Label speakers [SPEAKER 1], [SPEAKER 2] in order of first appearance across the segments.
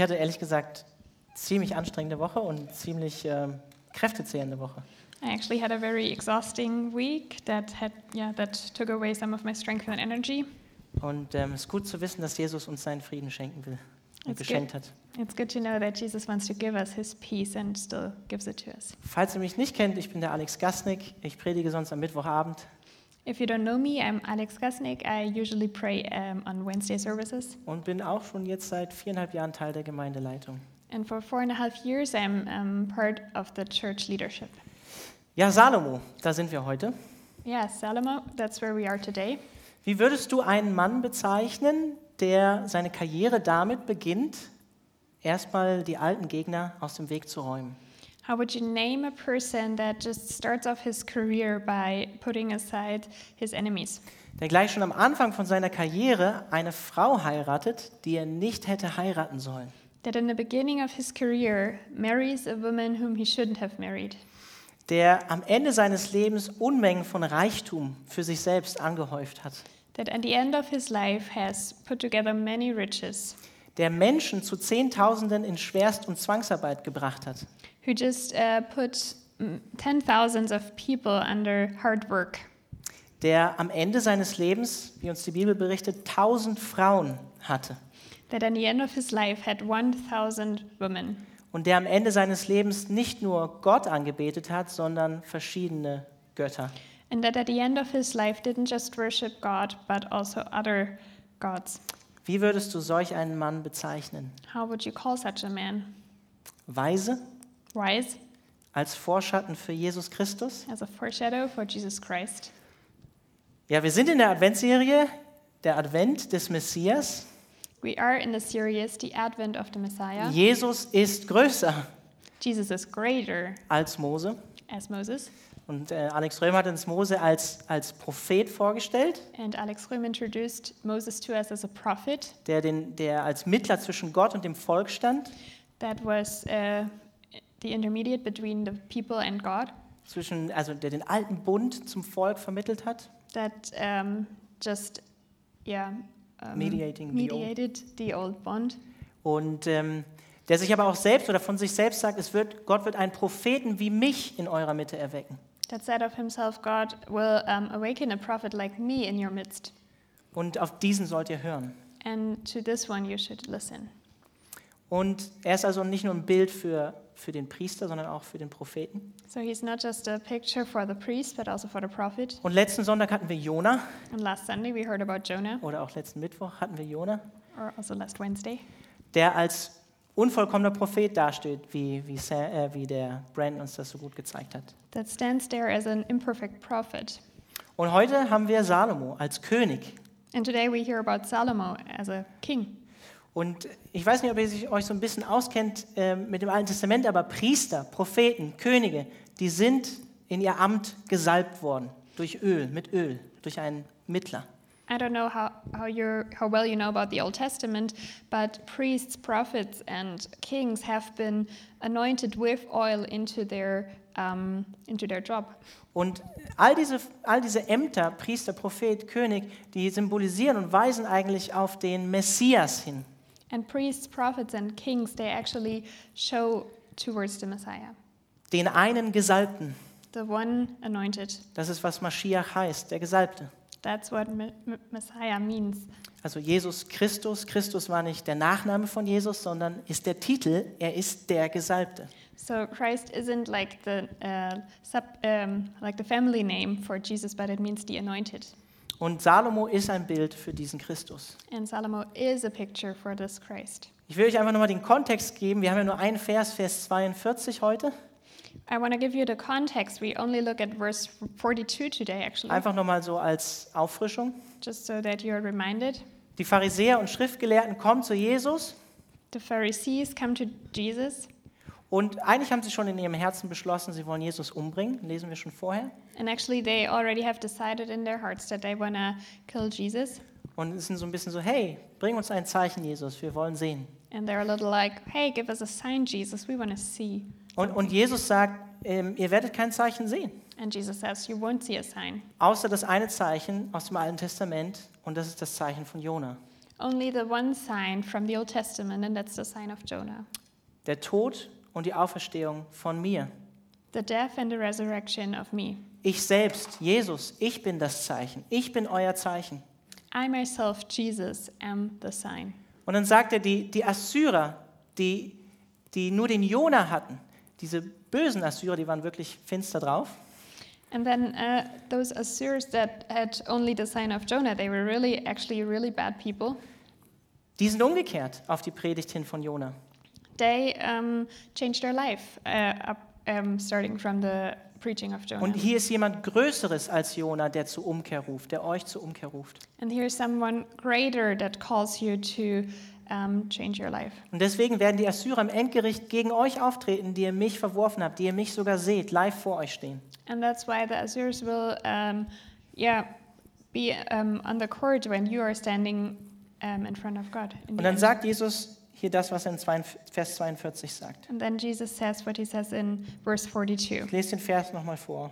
[SPEAKER 1] Ich hatte ehrlich gesagt ziemlich anstrengende Woche und ziemlich ähm, kräftezehrende Woche.
[SPEAKER 2] I actually had a very exhausting week that had yeah that took away some of my strength and energy.
[SPEAKER 1] Und ähm, es ist gut zu wissen, dass Jesus uns seinen Frieden schenken will und
[SPEAKER 2] It's
[SPEAKER 1] geschenkt
[SPEAKER 2] good.
[SPEAKER 1] hat.
[SPEAKER 2] It's good to know that Jesus wants to give us his peace and still gives it to us.
[SPEAKER 1] Falls ihr mich nicht kennt, ich bin der Alex Gasnick. Ich predige sonst am Mittwochabend.
[SPEAKER 2] If you don't know me, I'm Alex Gasnick. I usually pray um, on Wednesday services.
[SPEAKER 1] und bin auch schon jetzt seit viereinhalb Jahren Teil der Gemeindeleitung.
[SPEAKER 2] And for four and a half years, I'm um, part of the church leadership.
[SPEAKER 1] Ja, Salomo, da sind wir heute.
[SPEAKER 2] Yeah, Salomo, that's where we are today.
[SPEAKER 1] Wie würdest du einen Mann bezeichnen, der seine Karriere damit beginnt, erstmal die alten Gegner aus dem Weg zu räumen?
[SPEAKER 2] How would you name a person that just starts off his career by putting aside his enemies?
[SPEAKER 1] Der gleich schon am Anfang von seiner Karriere eine Frau heiratet, die er nicht hätte heiraten sollen.
[SPEAKER 2] That in the beginning of his career marries a woman whom he shouldn't have married.
[SPEAKER 1] Der am Ende seines Lebens Unmengen von Reichtum für sich selbst angehäuft hat.
[SPEAKER 2] That at the end of his life has put together many riches.
[SPEAKER 1] Der Menschen zu Zehntausenden in Schwerst- und Zwangsarbeit gebracht hat.
[SPEAKER 2] Who just uh, put ten thousands of people under hard work.
[SPEAKER 1] der am Ende seines Lebens, wie uns die Bibel berichtet, tausend Frauen hatte.
[SPEAKER 2] That at the end of his life had 1,000 women.
[SPEAKER 1] Und der am Ende seines Lebens nicht nur Gott angebetet hat, sondern verschiedene Götter.
[SPEAKER 2] And that at the end of his life didn't just worship God, but also other gods.
[SPEAKER 1] Wie würdest du solch einen Mann bezeichnen?
[SPEAKER 2] How would you call such a man?
[SPEAKER 1] Weise?
[SPEAKER 2] Wise,
[SPEAKER 1] Als Vorschatten für Jesus Christus?
[SPEAKER 2] as a foreshadow for Jesus Christ.
[SPEAKER 1] Ja, wir sind in der Adventserie, der Advent des Messias.
[SPEAKER 2] We are in the series The Advent of the Messiah.
[SPEAKER 1] Jesus ist größer
[SPEAKER 2] Jesus is greater
[SPEAKER 1] als Mose.
[SPEAKER 2] as Moses.
[SPEAKER 1] Und äh, Alex Röhm hat uns Mose als, als Prophet vorgestellt,
[SPEAKER 2] And Alex Röhm introduced Moses to us as a prophet
[SPEAKER 1] der, den, der als Mittler zwischen Gott und dem Volk stand.
[SPEAKER 2] that was uh, the intermediate between the people and God,
[SPEAKER 1] zwischen, also der den alten Bund zum Volk vermittelt hat,
[SPEAKER 2] that um, just, yeah, um,
[SPEAKER 1] Mediating the old.
[SPEAKER 2] mediated the old bond.
[SPEAKER 1] und ähm, der sich aber auch selbst oder von sich selbst sagt, es wird, Gott wird einen Propheten wie mich in eurer Mitte erwecken.
[SPEAKER 2] That said of himself, God will um, awaken a prophet like me in your midst.
[SPEAKER 1] Und auf diesen sollt ihr hören.
[SPEAKER 2] And to this one you should listen.
[SPEAKER 1] Und er ist also nicht nur ein Bild für, für den Priester, sondern auch für den Propheten.
[SPEAKER 2] So he's not just a picture for the priest, but also for the prophet.
[SPEAKER 1] Und letzten Sonntag hatten wir Jona,
[SPEAKER 2] And last Sunday we heard about Jonah,
[SPEAKER 1] oder auch letzten Mittwoch hatten wir Jona,
[SPEAKER 2] or also last Wednesday,
[SPEAKER 1] der als unvollkommener Prophet dasteht, wie, wie, Sa äh, wie der Brandon uns das so gut gezeigt hat.
[SPEAKER 2] that stands there as an imperfect prophet.
[SPEAKER 1] Und heute haben wir Salomo als König.
[SPEAKER 2] And today we hear about Salomo as a king.
[SPEAKER 1] Und ich weiß nicht, ob ihr euch so ein bisschen auskennt äh, mit dem Alten Testament, aber Priester, Propheten, Könige, die sind in ihr Amt gesalbt worden durch Öl, mit Öl, durch einen Mittler.
[SPEAKER 2] I don't know how, how, you're, how well you know about the Old Testament, but priests, prophets, and kings have been anointed with oil into their, um, into their job.
[SPEAKER 1] Und all diese, all diese Ämter, Priester, Prophet, König, die symbolisieren und weisen eigentlich auf den Messias hin.
[SPEAKER 2] And priests, prophets, and kings, they actually show towards the Messiah,
[SPEAKER 1] Den einen Gesalbten.
[SPEAKER 2] the one anointed.
[SPEAKER 1] Das ist, was Maschiach heißt, der Gesalbte.
[SPEAKER 2] That's what Me- Me- Messiah means.
[SPEAKER 1] Also Jesus Christus. Christus war nicht der Nachname von Jesus, sondern ist der Titel. Er ist der Gesalbte.
[SPEAKER 2] So Christ isn't like the uh, sub, um, like the family name for Jesus, but it means the anointed.
[SPEAKER 1] Und Salomo ist ein Bild für diesen Christus.
[SPEAKER 2] And Salomo is a picture for this Christ.
[SPEAKER 1] Ich will euch einfach nochmal den Kontext geben. Wir haben ja nur einen Vers, Vers 42 heute.
[SPEAKER 2] I want to give you the context. We only look at verse 42 today, actually,
[SPEAKER 1] Einfach nochmal so als Auffrischung.
[SPEAKER 2] just so that you're reminded.
[SPEAKER 1] Die Pharisäer und Schriftgelehrten kommen zu Jesus
[SPEAKER 2] The Pharisees come to Jesus,
[SPEAKER 1] und eigentlich haben sie schon in ihrem Herzen beschlossen, sie wollen Jesus umbringen. Lesen wir schon vorher.
[SPEAKER 2] and actually, they already have decided in their hearts that they want to kill Jesus.
[SPEAKER 1] Und es sind so ein bisschen so, hey, bring uns ein Zeichen, Jesus, wir wollen sehen.
[SPEAKER 2] And they're a little like, hey, give us a sign, Jesus. We want to see.
[SPEAKER 1] Und, und Jesus sagt, ähm, ihr werdet kein Zeichen sehen,
[SPEAKER 2] And Jesus says, You won't see a sign.
[SPEAKER 1] außer das eine Zeichen aus dem Alten Testament und das ist das Zeichen von Jona.
[SPEAKER 2] only the one sign from the Old Testament, and that's the sign of Jonah
[SPEAKER 1] der Tod und die Auferstehung von mir.
[SPEAKER 2] the death and the resurrection of me.
[SPEAKER 1] Ich selbst, Jesus, ich bin das Zeichen. Ich bin euer Zeichen.
[SPEAKER 2] I myself, Jesus, am the sign.
[SPEAKER 1] Und dann sagt er, die, die Assyrer, die, die nur den Jona hatten, diese bösen Assyrer, die waren wirklich finster drauf.
[SPEAKER 2] And then uh, those Assyrians that had only the sign of Jonah, they were really, actually, really bad people.
[SPEAKER 1] Die sind umgekehrt auf die Predigt hin von Jona.
[SPEAKER 2] They um, changed their life, uh, up, um, starting from the preaching of Jonah.
[SPEAKER 1] Und hier ist jemand Größeres als Jona, der zur Umkehr ruft, der euch zur Umkehr ruft.
[SPEAKER 2] And here's someone greater that calls you to um, change your life.
[SPEAKER 1] Und deswegen werden die Assyrer im Endgericht gegen euch auftreten, die ihr mich verworfen habt, die ihr mich sogar seht, live vor euch stehen.
[SPEAKER 2] And that's why the Assyrians will, um, yeah, be um, on the court when you are standing um, in front of God.
[SPEAKER 1] Und dann
[SPEAKER 2] end.
[SPEAKER 1] sagt Jesus hier das, was er in 42 Vers 42 sagt.
[SPEAKER 2] And then Jesus says what he says in verse 42.
[SPEAKER 1] Ich lese den Vers nochmal vor.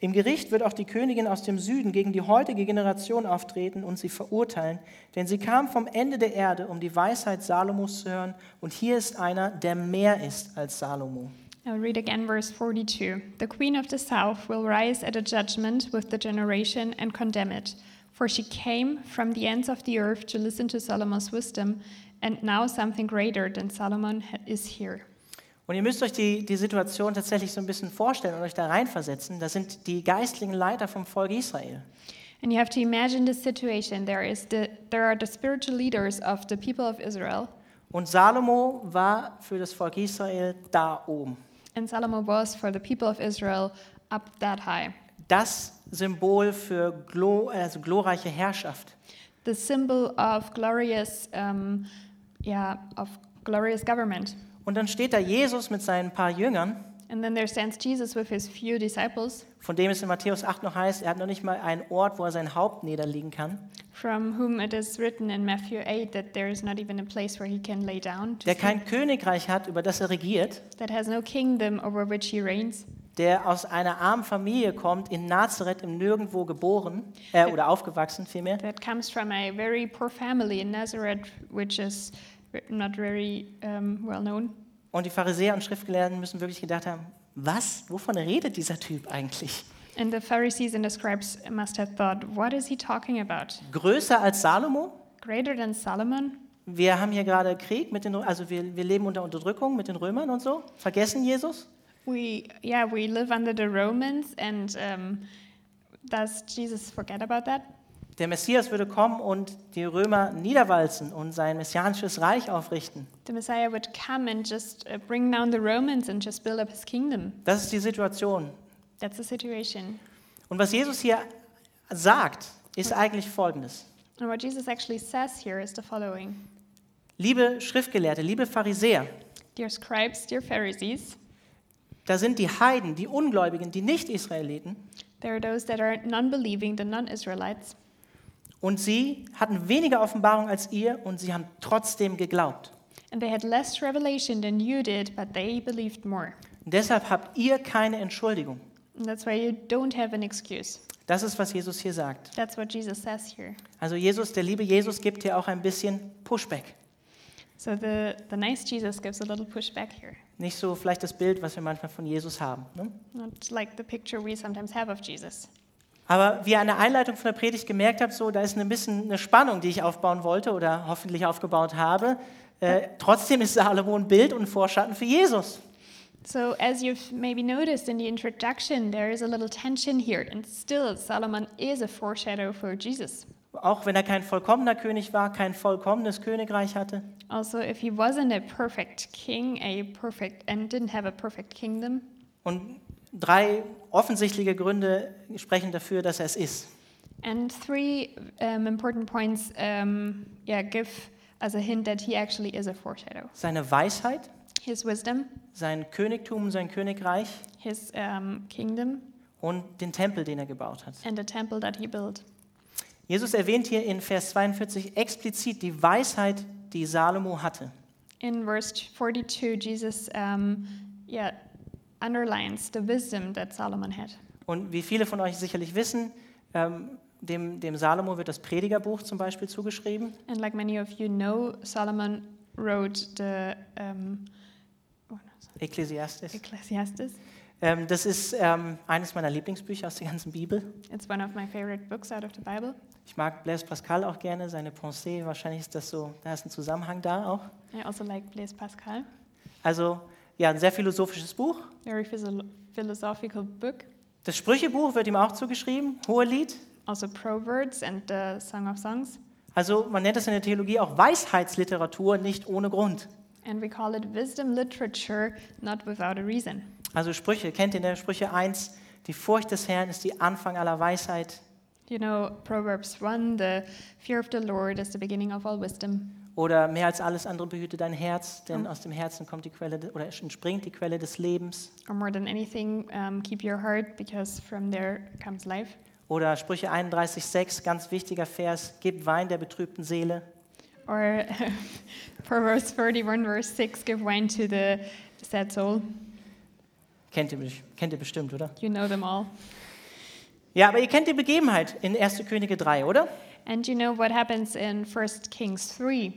[SPEAKER 1] Im Gericht wird auch die Königin aus dem Süden gegen die heutige Generation auftreten und sie verurteilen, denn sie kam vom Ende der Erde, um die Weisheit Salomos zu hören, und hier ist einer, der mehr ist als Salomo.
[SPEAKER 2] I'll read again verse 42. The queen of the south will rise at a judgment with the generation and condemn it. For she came from the ends of the earth to listen to Solomon's wisdom, and now something greater than Solomon is here.
[SPEAKER 1] Und ihr müsst euch die, die Situation tatsächlich so ein bisschen vorstellen und euch da reinversetzen. Das sind die geistlichen Leiter vom Volk Israel.
[SPEAKER 2] And you have to imagine this situation. There, is the, there are the spiritual leaders of the people of Israel,
[SPEAKER 1] Und Salomo war für das Volk Israel da oben.
[SPEAKER 2] and Solomon was for the people of Israel up that high.
[SPEAKER 1] Das Symbol für glo also glorreiche Herrschaft.
[SPEAKER 2] The symbol of glorious, um, yeah, of glorious government.
[SPEAKER 1] Und dann steht da Jesus mit seinen paar Jüngern,
[SPEAKER 2] And then there stands Jesus with his few disciples,
[SPEAKER 1] von dem es in Matthäus 8 noch heißt, er hat noch nicht mal einen Ort, wo er sein Haupt niederlegen kann,
[SPEAKER 2] from whom it is written in Matthew 8 that there is not even a place where he can lay down,
[SPEAKER 1] der kein Königreich hat, über das er regiert,
[SPEAKER 2] that has no kingdom over which he reigns,
[SPEAKER 1] der aus einer armen Familie kommt, in Nazareth im Nirgendwo geboren, äh, oder aufgewachsen vielmehr,
[SPEAKER 2] that comes from a very poor family in Nazareth, which is not very um, well known.
[SPEAKER 1] Und die Pharisäer und Schriftgelehrten müssen wirklich gedacht haben, was, wovon redet dieser Typ eigentlich?
[SPEAKER 2] And the Pharisees and the scribes must have thought, what is he talking about?
[SPEAKER 1] Größer als Salomo?
[SPEAKER 2] Greater than Solomon?
[SPEAKER 1] Wir haben hier gerade Krieg mit den, also wir, wir leben unter Unterdrückung mit den Römern und so. Vergessen Jesus?
[SPEAKER 2] We, yeah, we live under the Romans, and um, does Jesus forget about that?
[SPEAKER 1] Der Messias würde kommen und die Römer niederwalzen und sein messianisches Reich aufrichten.
[SPEAKER 2] The Messiah would come and just uh, bring down the Romans and just build up his kingdom.
[SPEAKER 1] Das ist die Situation.
[SPEAKER 2] That's the situation.
[SPEAKER 1] Und was Jesus hier sagt, ist eigentlich Folgendes.
[SPEAKER 2] And what Jesus actually says here is the following
[SPEAKER 1] Liebe Schriftgelehrte, liebe Pharisäer,
[SPEAKER 2] Dear scribes, dear Pharisees,
[SPEAKER 1] da sind die Heiden, die Ungläubigen, die Nicht-Israeliten
[SPEAKER 2] there are those that are non believing, the non Israelites,
[SPEAKER 1] und sie hatten weniger Offenbarung als ihr und sie haben trotzdem geglaubt.
[SPEAKER 2] and they had less revelation than you did, but they believed more.
[SPEAKER 1] Und deshalb habt ihr keine Entschuldigung.
[SPEAKER 2] And that's why you don't have an excuse.
[SPEAKER 1] Das ist, was Jesus hier sagt.
[SPEAKER 2] That's what Jesus says here.
[SPEAKER 1] Also Jesus, der liebe Jesus gibt hier auch ein bisschen Pushback.
[SPEAKER 2] So the, the nice Jesus gives a little pushback here.
[SPEAKER 1] Nicht so vielleicht das Bild, was wir manchmal von Jesus haben. Ne?
[SPEAKER 2] Not like the picture we sometimes have of Jesus.
[SPEAKER 1] Aber wie ihr an der Einleitung von der Predigt gemerkt habt, so, da ist ein bisschen eine Spannung, die ich aufbauen wollte oder hoffentlich aufgebaut habe. Äh, trotzdem ist Salomo ein Bild und ein Vorschatten für Jesus.
[SPEAKER 2] So, as you've maybe noticed in the introduction, there is a little tension here, and still, Solomon is a foreshadow for Jesus.
[SPEAKER 1] Auch wenn er kein vollkommener König war, kein vollkommenes Königreich hatte.
[SPEAKER 2] Also, if he wasn't a perfect king, a perfect and didn't have a perfect kingdom,
[SPEAKER 1] Und drei offensichtliche Gründe sprechen dafür, dass er es ist.
[SPEAKER 2] and three um, important points, um, yeah, give as a hint that he actually is a foreshadow:
[SPEAKER 1] Seine Weisheit,
[SPEAKER 2] his wisdom,
[SPEAKER 1] sein Königtum, sein Königreich
[SPEAKER 2] his um, kingdom,
[SPEAKER 1] und den Tempel, den er gebaut hat.
[SPEAKER 2] and the temple that he built.
[SPEAKER 1] Jesus erwähnt hier in Vers 42 explizit die Weisheit, die Salomo hatte.
[SPEAKER 2] In verse 42, Jesus, um, yeah, underlines the wisdom that Solomon had.
[SPEAKER 1] Und wie viele von euch sicherlich wissen, ähm, dem, dem Salomo wird das Predigerbuch zum Beispiel zugeschrieben.
[SPEAKER 2] And like many of you know, Solomon wrote the um,
[SPEAKER 1] Ekklesiastes.
[SPEAKER 2] Ecclesiastes.
[SPEAKER 1] Ähm, das ist ähm, eines meiner Lieblingsbücher aus der ganzen Bibel.
[SPEAKER 2] It's one of my favorite books out of the Bible.
[SPEAKER 1] Ich mag Blaise Pascal auch gerne, seine Pensée. Wahrscheinlich ist das so, da ist ein Zusammenhang da auch.
[SPEAKER 2] I also like Blaise Pascal.
[SPEAKER 1] Also ja, ein sehr philosophisches Buch.
[SPEAKER 2] Very philosophical book.
[SPEAKER 1] Das Sprüchebuch wird ihm auch zugeschrieben, Hohelied.
[SPEAKER 2] Also Proverbs and the Song of Songs.
[SPEAKER 1] Also man nennt es in der Theologie auch Weisheitsliteratur, nicht ohne Grund.
[SPEAKER 2] And we call it wisdom literature, not without a reason.
[SPEAKER 1] Also Sprüche, kennt ihr in der Sprüche 1, die Furcht des Herrn ist die Anfang aller Weisheit.
[SPEAKER 2] You know, Proverbs 1 the fear of the Lord is the beginning of all wisdom.
[SPEAKER 1] Oder mehr als alles andere behüte dein Herz, denn aus dem Herzen kommt die Quelle de- oder entspringt die Quelle des Lebens.
[SPEAKER 2] Or more than anything, um, keep your heart, because from there comes life.
[SPEAKER 1] Oder Sprüche 31,6, ganz wichtiger Vers, gib Wein der betrübten Seele.
[SPEAKER 2] Or Proverbs 31, verse 6 give wine to the sad soul.
[SPEAKER 1] Kennt ihr, kennt ihr bestimmt, oder?
[SPEAKER 2] You know them all.
[SPEAKER 1] Ja, aber ihr kennt die Begebenheit in 1. Könige 3, oder?
[SPEAKER 2] And you know what happens in 1 Kings 3?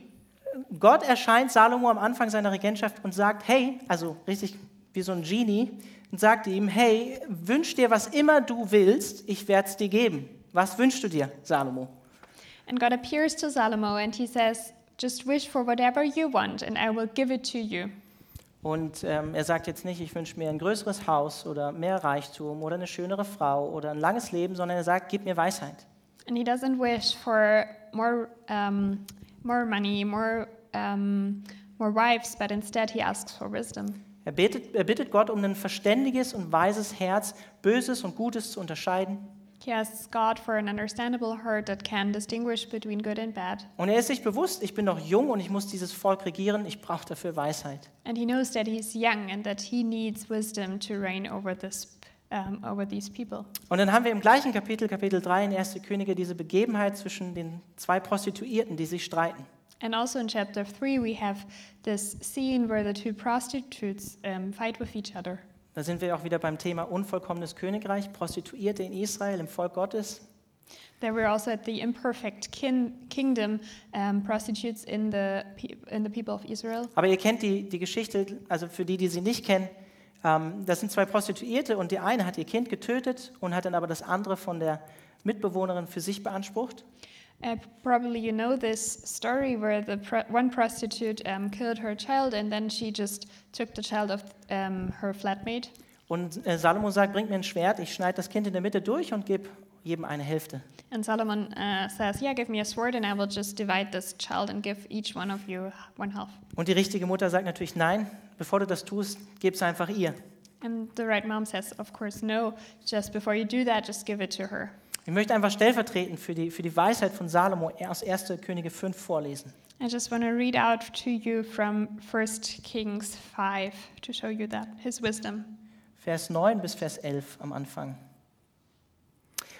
[SPEAKER 1] Gott erscheint Salomo am Anfang seiner Regentschaft und sagt, hey, also richtig wie so ein Genie, und sagt ihm, hey, wünsch dir, was immer du willst, ich werde es dir geben. Was wünschst du dir, Salomo?
[SPEAKER 2] And God appears to Salomo and he says, Just wish for whatever you want, and I will give it to you.
[SPEAKER 1] Und ähm, er sagt jetzt nicht, ich wünsche mir ein größeres Haus oder mehr Reichtum oder eine schönere Frau oder ein langes Leben, sondern er sagt, gib mir Weisheit.
[SPEAKER 2] And he doesn't wish for more, um, more money, more, um, more wives, but instead he asks for wisdom.
[SPEAKER 1] Er bittet, er bittet Gott um ein verständiges und weises Herz, Böses und Gutes zu unterscheiden.
[SPEAKER 2] He asks God for an understandable heart that can distinguish between good and bad.
[SPEAKER 1] Und er ist sich bewusst, ich bin noch jung und ich muss dieses Volk regieren, ich brauche dafür Weisheit.
[SPEAKER 2] And he knows that he's young and that he needs wisdom to reign over, this, um, over these people.
[SPEAKER 1] Und dann haben wir im gleichen Kapitel, Kapitel 3 in 1. Könige, diese Begebenheit zwischen den zwei Prostituierten, die sich streiten.
[SPEAKER 2] And also in chapter 3, we have this scene where the two prostitutes um, fight with each other.
[SPEAKER 1] Da sind wir auch wieder beim Thema unvollkommenes Königreich, Prostituierte in Israel, im Volk Gottes.
[SPEAKER 2] There we're also at the imperfect kin- kingdom, um, prostitutes in the, in the people of Israel.
[SPEAKER 1] Aber ihr kennt die, die Geschichte, also für die, die sie nicht kennen, ähm, das sind zwei Prostituierte und die eine hat ihr Kind getötet und hat dann aber das andere von der Mitbewohnerin für sich beansprucht.
[SPEAKER 2] Uh, probably you know this story where the pro- one prostitute um, killed her child and then she just took the child of um, her flatmate.
[SPEAKER 1] Und äh, Salomo sagt, bringt mir ein Schwert, ich schneide das Kind in der Mitte durch und gebe jedem eine Hälfte.
[SPEAKER 2] And Solomon uh, says, Yeah, give me a sword and I will just divide this child and give each one of you one half.
[SPEAKER 1] Und die richtige Mutter sagt natürlich, nein, bevor du das tust, gib es einfach ihr.
[SPEAKER 2] And the right mom says, Of course, no. Just before you do that, just give it to her.
[SPEAKER 1] Ich möchte einfach stellvertretend für die, für die Weisheit von Salomo aus 1. Könige 5 vorlesen.
[SPEAKER 2] I just want to read out to you from 1 Kings 5 to show you that, his wisdom.
[SPEAKER 1] Vers 9 bis Vers 11 am Anfang.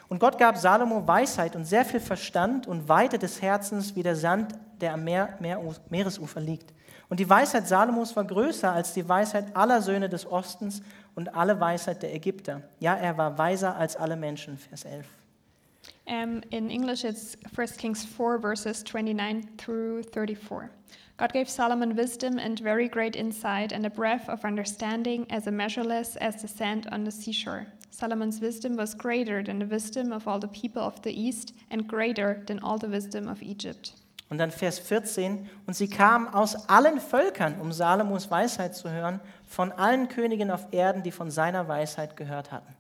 [SPEAKER 1] Und Gott gab Salomo Weisheit und sehr viel Verstand und Weite des Herzens wie der Sand, der am Meer, Meer, Meeresufer liegt. Und die Weisheit Salomos war größer als die Weisheit aller Söhne des Ostens und alle Weisheit der Ägypter. Ja, er war weiser als alle Menschen. Vers 11.
[SPEAKER 2] Um, in English, it's 1 Kings 4, verses 29 through 34. God gave Solomon wisdom and very great insight and a breadth of understanding as measureless as the sand on the seashore. Solomon's wisdom was greater than the wisdom of all the people of the East and greater than all the wisdom of Egypt.
[SPEAKER 1] Und dann Vers 14. Und sie kamen aus allen Völkern, um Salomos Weisheit zu hören, von allen Königen auf Erden, die von seiner Weisheit gehört hatten.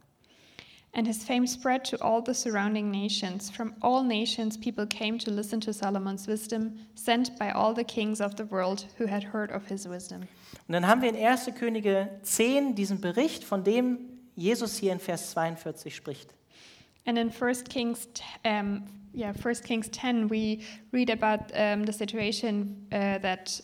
[SPEAKER 2] And his fame spread to all the surrounding nations. From all nations, people came to listen to Solomon's wisdom, sent by all the kings of the world who had heard of his wisdom.
[SPEAKER 1] Und dann haben wir in 1. Könige 10 diesen Bericht, von dem Jesus hier in Vers 42 spricht.
[SPEAKER 2] And in 1 Kings, um, yeah, 1 Kings 10, we read about um, the situation uh, that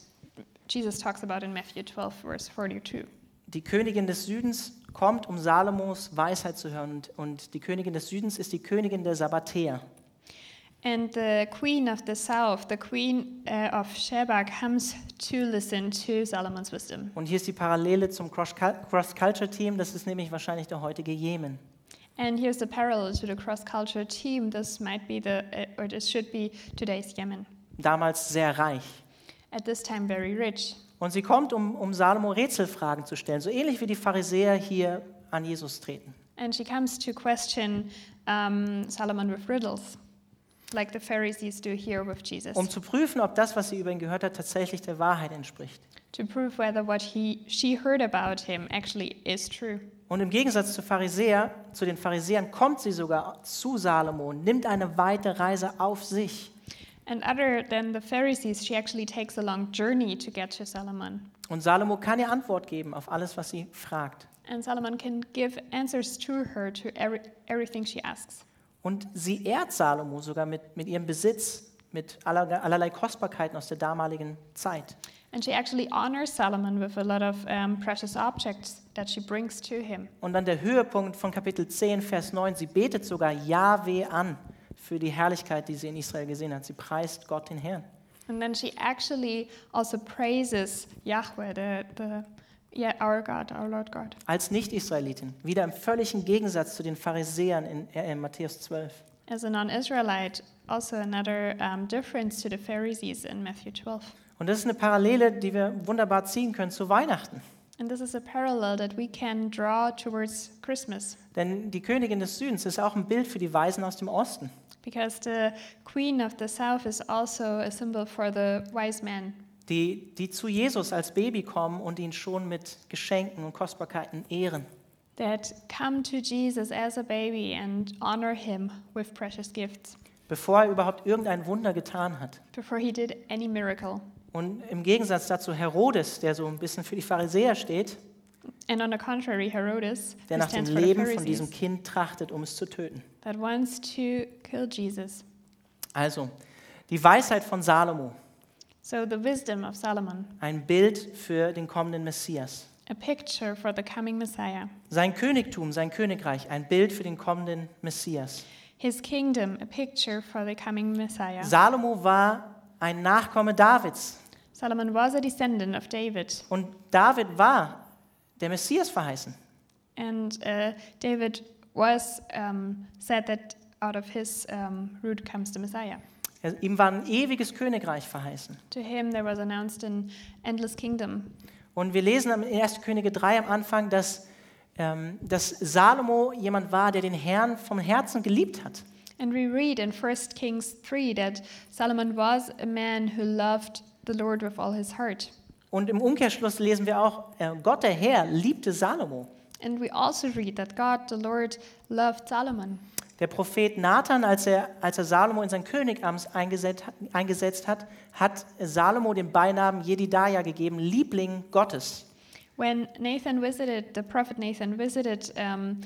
[SPEAKER 2] Jesus talks about in Matthew 12, verse 42.
[SPEAKER 1] Die Königin des Südens kommt, um Salomos Weisheit zu hören. Und, und die Königin des Südens ist die Königin der Sabbatäer.
[SPEAKER 2] And the queen of the south, the queen uh, of Sheba, comes to listen to Solomon's wisdom.
[SPEAKER 1] Und hier ist die Parallele zum Cross-Culture-Team, das ist nämlich wahrscheinlich der heutige Jemen.
[SPEAKER 2] And here's the parallel to the cross-cultural team. This might be the, uh, or this should be today's Yemen.
[SPEAKER 1] Damals sehr reich.
[SPEAKER 2] At this time, very rich.
[SPEAKER 1] Und sie kommt, um, um Salomo Rätselfragen zu stellen, so ähnlich wie die Pharisäer hier an Jesus treten.
[SPEAKER 2] And she comes to question um, Solomon with riddles, like the Pharisees do here with Jesus,
[SPEAKER 1] um zu prüfen, ob das, was sie über ihn gehört hat, tatsächlich der Wahrheit entspricht.
[SPEAKER 2] to prove whether what he, she heard about him actually is true.
[SPEAKER 1] Und im Gegensatz zu, Pharisäer, zu den Pharisäern kommt sie sogar zu Salomo und nimmt eine weite Reise auf sich.
[SPEAKER 2] And other than the Pharisees, she actually takes a long journey to get to Solomon.
[SPEAKER 1] Und Salomo kann ihr Antwort geben auf alles, was sie fragt.
[SPEAKER 2] And Solomon can give answers to her to every, everything she asks.
[SPEAKER 1] Und sie ehrt Salomo sogar mit, mit ihrem Besitz, mit aller, allerlei Kostbarkeiten aus der damaligen Zeit.
[SPEAKER 2] And she actually honors Solomon with a lot of um, precious objects that she brings to him.
[SPEAKER 1] Und dann der Höhepunkt von Kapitel 10, Vers 9, sie betet sogar Jahwe an für die Herrlichkeit, die sie in Israel gesehen hat. Sie preist Gott den Herrn.
[SPEAKER 2] And then she actually also praises Yahweh, the, the yeah, our God, our Lord God.
[SPEAKER 1] Als Nicht-Israelitin, wieder im völligen Gegensatz zu den Pharisäern in, äh, in Matthäus 12.
[SPEAKER 2] As a non-Israelite, also another um, difference to the Pharisees in Matthew 12.
[SPEAKER 1] Und das ist eine Parallele, die wir wunderbar ziehen können zu Weihnachten.
[SPEAKER 2] And this is a parallel that we can draw towards Christmas.
[SPEAKER 1] Denn die Königin des Südens ist auch ein Bild für die Weisen aus dem Osten.
[SPEAKER 2] Because the queen of the south is also a symbol for the wise men
[SPEAKER 1] Die, die zu Jesus als Baby kommen und ihn schon mit Geschenken und Kostbarkeiten ehren.
[SPEAKER 2] that come to Jesus as a baby and honor him with precious gifts
[SPEAKER 1] bevor er überhaupt irgendein Wunder getan hat.
[SPEAKER 2] before he did any miracle.
[SPEAKER 1] Und im Gegensatz dazu Herodes, der so ein bisschen für die Pharisäer steht,
[SPEAKER 2] And on the contrary, Herodes,
[SPEAKER 1] der nach dem Leben von diesem Kind trachtet, um es zu töten.
[SPEAKER 2] that wants to kill Jesus.
[SPEAKER 1] Also, die Weisheit von Salomo,
[SPEAKER 2] So the wisdom of Solomon,
[SPEAKER 1] ein Bild für den kommenden Messias.
[SPEAKER 2] a picture for the coming Messiah.
[SPEAKER 1] Sein Königtum, sein Königreich, ein Bild für den kommenden Messias.
[SPEAKER 2] His kingdom, a picture for the coming Messiah.
[SPEAKER 1] Salomo war ein Nachkomme Davids
[SPEAKER 2] Solomon was a descendant of David,
[SPEAKER 1] und David war der Messias verheißen.
[SPEAKER 2] and uh, David was um, said that out of his um, root comes the Messiah.
[SPEAKER 1] Er, ihm war ein ewiges Königreich verheißen.
[SPEAKER 2] To him there was announced an endless kingdom.
[SPEAKER 1] Und wir lesen am 1. Könige 3 am Anfang, dass, ähm, dass Salomo jemand war, der den Herrn vom Herzen geliebt hat.
[SPEAKER 2] And we read in 1 Kings 3 that Solomon was a man who loved the Lord with all his heart.
[SPEAKER 1] Und im Umkehrschluss lesen wir auch, äh, Gott der Herr liebte Salomo.
[SPEAKER 2] And we also read that God, the Lord, loved Solomon.
[SPEAKER 1] Der Prophet Nathan, als er, als er Salomo in sein Königamt eingesetzt, hat- eingesetzt hat, hat Salomo den Beinamen Jedidaja gegeben, Liebling Gottes.
[SPEAKER 2] When Nathan visited, the prophet Nathan visited um,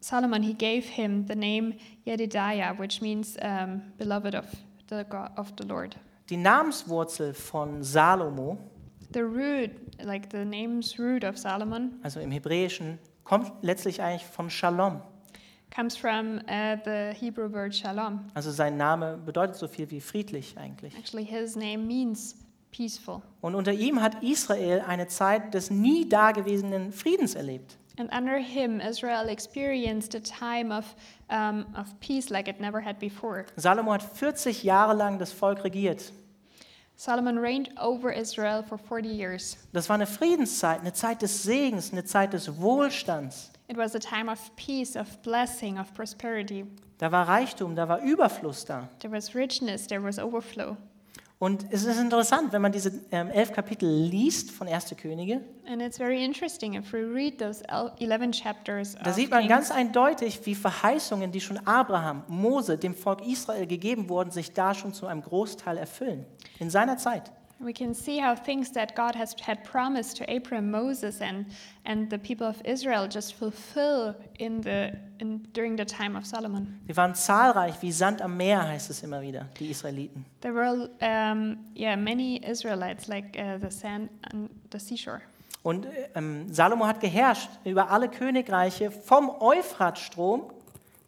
[SPEAKER 2] Solomon, he gave him the name Yedidiah, which means um, beloved of the, God, of the Lord.
[SPEAKER 1] Die Namenswurzel von Salomo,
[SPEAKER 2] The root, like the name's root of Solomon,
[SPEAKER 1] also im Hebräischen, kommt letztlich eigentlich von Shalom.
[SPEAKER 2] comes from uh, the Hebrew word shalom.
[SPEAKER 1] Also sein Name bedeutet so viel wie friedlich eigentlich.
[SPEAKER 2] Actually, his name means peaceful.
[SPEAKER 1] Und unter ihm hat Israel eine Zeit des nie dagewesenen Friedens erlebt.
[SPEAKER 2] And under him, Israel experienced a time of, um, of peace like it never had before.
[SPEAKER 1] Salomo hat 40 Jahre lang das Volk regiert.
[SPEAKER 2] Solomon reigned over Israel for 40 years.
[SPEAKER 1] Das war eine Friedenszeit, eine Zeit des Segens, eine Zeit des Wohlstands.
[SPEAKER 2] It was a time of peace, of blessing, of prosperity.
[SPEAKER 1] Da war Reichtum, da war Überfluss da.
[SPEAKER 2] There was richness, there was overflow.
[SPEAKER 1] Und es ist interessant, wenn man diese ähm, elf Kapitel liest von 1. Könige,
[SPEAKER 2] And it's very interesting if we read those el- 11 chapters
[SPEAKER 1] da sieht man
[SPEAKER 2] Kings,
[SPEAKER 1] ganz eindeutig, wie Verheißungen, die schon Abraham, Mose, dem Volk Israel gegeben wurden, sich da schon zu einem Großteil erfüllen. In seiner Zeit.
[SPEAKER 2] We can see how things that God has had promised to Abraham, Moses, and, and the people of Israel just fulfill in the, in, during the time of Solomon.
[SPEAKER 1] Sie waren zahlreich wie Sand am Meer, heißt es immer wieder, die Israeliten.
[SPEAKER 2] There were um, yeah, many Israelites like uh, the sand on the seashore.
[SPEAKER 1] Und ähm, Salomo hat geherrscht über alle Königreiche vom Euphratstrom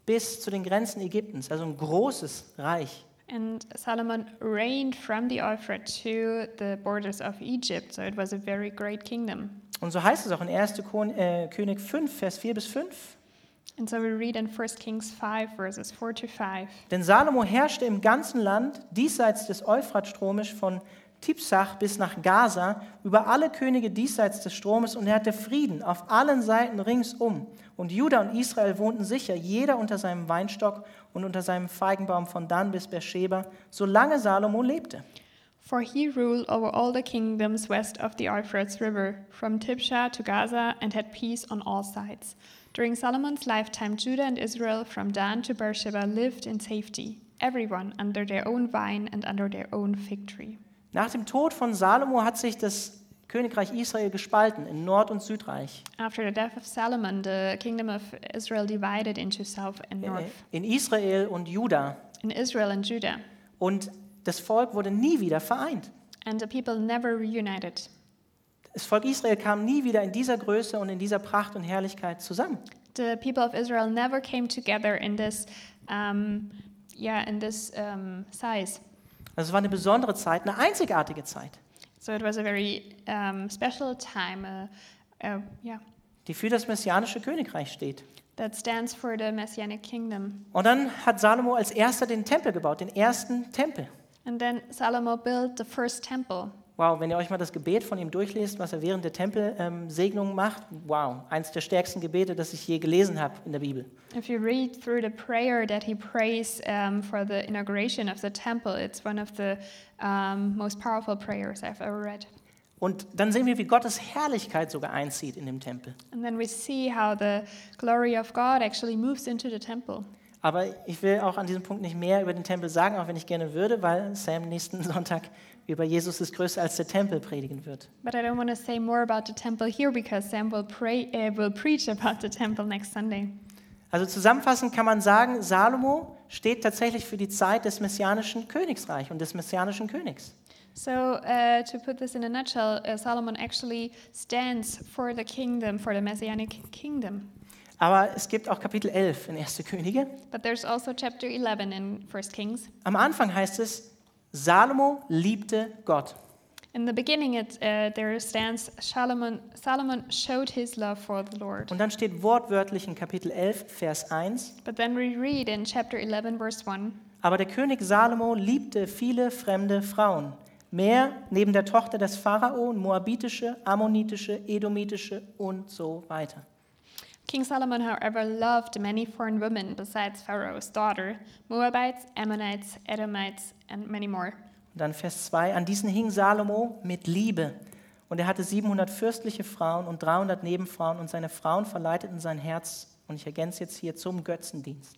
[SPEAKER 1] bis zu den Grenzen Ägyptens, also ein großes Reich.
[SPEAKER 2] And Solomon reigned from the Euphrates to the borders of Egypt, so it was a very great kingdom.
[SPEAKER 1] Und so heißt es auch in 1. Kon- äh, König 5, Vers 4 bis 5.
[SPEAKER 2] And so we read in 1 Kings 5, verses 4 to 5.
[SPEAKER 1] Denn Salomo herrschte im ganzen Land, diesseits des Euphratstromes von Tipsach bis nach Gaza, über alle Könige diesseits des Stromes und er hatte Frieden auf allen Seiten ringsum. Und Juda und Israel wohnten sicher, jeder unter seinem Weinstock und unter seinem Feigenbaum von Dan bis Beersheba, solange Salomo lebte.
[SPEAKER 2] For he ruled over all the kingdoms west of the Euphrates River, from Tipsha to Gaza, and had peace on all sides. During Solomon's lifetime, Judah and Israel, from Dan to Beersheba, lived in safety, everyone under their own vine and under their own fig tree.
[SPEAKER 1] Nach dem Tod von Salomo hat sich das Königreich Israel gespalten in Nord- und Südreich.
[SPEAKER 2] After the death of Solomon, the kingdom of Israel divided into south and north,
[SPEAKER 1] In Israel und Juda.
[SPEAKER 2] in Israel and Judah,
[SPEAKER 1] Und das Volk wurde nie wieder vereint.
[SPEAKER 2] and the people never reunited.
[SPEAKER 1] Das Volk Israel kam nie wieder in dieser Größe und in dieser Pracht und Herrlichkeit zusammen.
[SPEAKER 2] The people of Israel never came together in this, um, yeah, in this um, size.
[SPEAKER 1] Also es war eine besondere Zeit, eine einzigartige Zeit,
[SPEAKER 2] So it was a very um, special time, uh, uh, yeah,
[SPEAKER 1] die für das messianische Königreich steht.
[SPEAKER 2] that stands for the Messianic kingdom.
[SPEAKER 1] Und dann hat Salomo als erster den Tempel gebaut, den ersten Tempel.
[SPEAKER 2] And then Salomo built the first temple.
[SPEAKER 1] Wow, wenn ihr euch mal das Gebet von ihm durchlest, was er während der Tempelsegnung macht, wow, eins der stärksten Gebete, das ich je gelesen habe in der Bibel.
[SPEAKER 2] If you read through the prayer that he prays um, for the inauguration of the temple, it's one of the um, most powerful prayers I've ever read.
[SPEAKER 1] Und dann sehen wir, wie Gottes Herrlichkeit sogar einzieht in dem Tempel.
[SPEAKER 2] And then we see how the glory of God actually moves into the temple.
[SPEAKER 1] Aber ich will auch an diesem Punkt nicht mehr über den Tempel sagen, auch wenn ich gerne würde, weil Sam nächsten Sonntag über Jesus ist größer als der Tempel predigen wird.
[SPEAKER 2] But I don't want to say more about the temple here because Sam will, pray, uh, will preach about the temple next Sunday.
[SPEAKER 1] Also zusammenfassend kann man sagen, Salomo steht tatsächlich für die Zeit des messianischen Königsreichs und des messianischen Königs.
[SPEAKER 2] So, uh, to put this in a nutshell, uh, Solomon actually stands for the kingdom, for the messianic kingdom.
[SPEAKER 1] Aber es gibt auch Kapitel 11 in 1. Könige.
[SPEAKER 2] But there's also chapter 11 in 1 Kings.
[SPEAKER 1] Am Anfang heißt es, Salomo liebte Gott.
[SPEAKER 2] In the beginning, it, uh, there stands Solomon, Solomon showed his love for the Lord.
[SPEAKER 1] Und dann steht wortwörtlich in Kapitel 11, Vers 1,
[SPEAKER 2] But then we read in chapter 11, verse 1
[SPEAKER 1] aber der König Salomo liebte viele fremde Frauen, mehr neben der Tochter des Pharao, moabitische, ammonitische, edomitische und so weiter.
[SPEAKER 2] King Solomon, however, loved many foreign women besides Pharaoh's daughter, Moabites, Ammonites, Edomites, and many more.
[SPEAKER 1] Und dann Vers 2, an diesen hing Salomo mit Liebe. Und er hatte 700 fürstliche Frauen und 300 Nebenfrauen und seine Frauen verleiteten sein Herz, und ich ergänze jetzt hier, zum Götzendienst.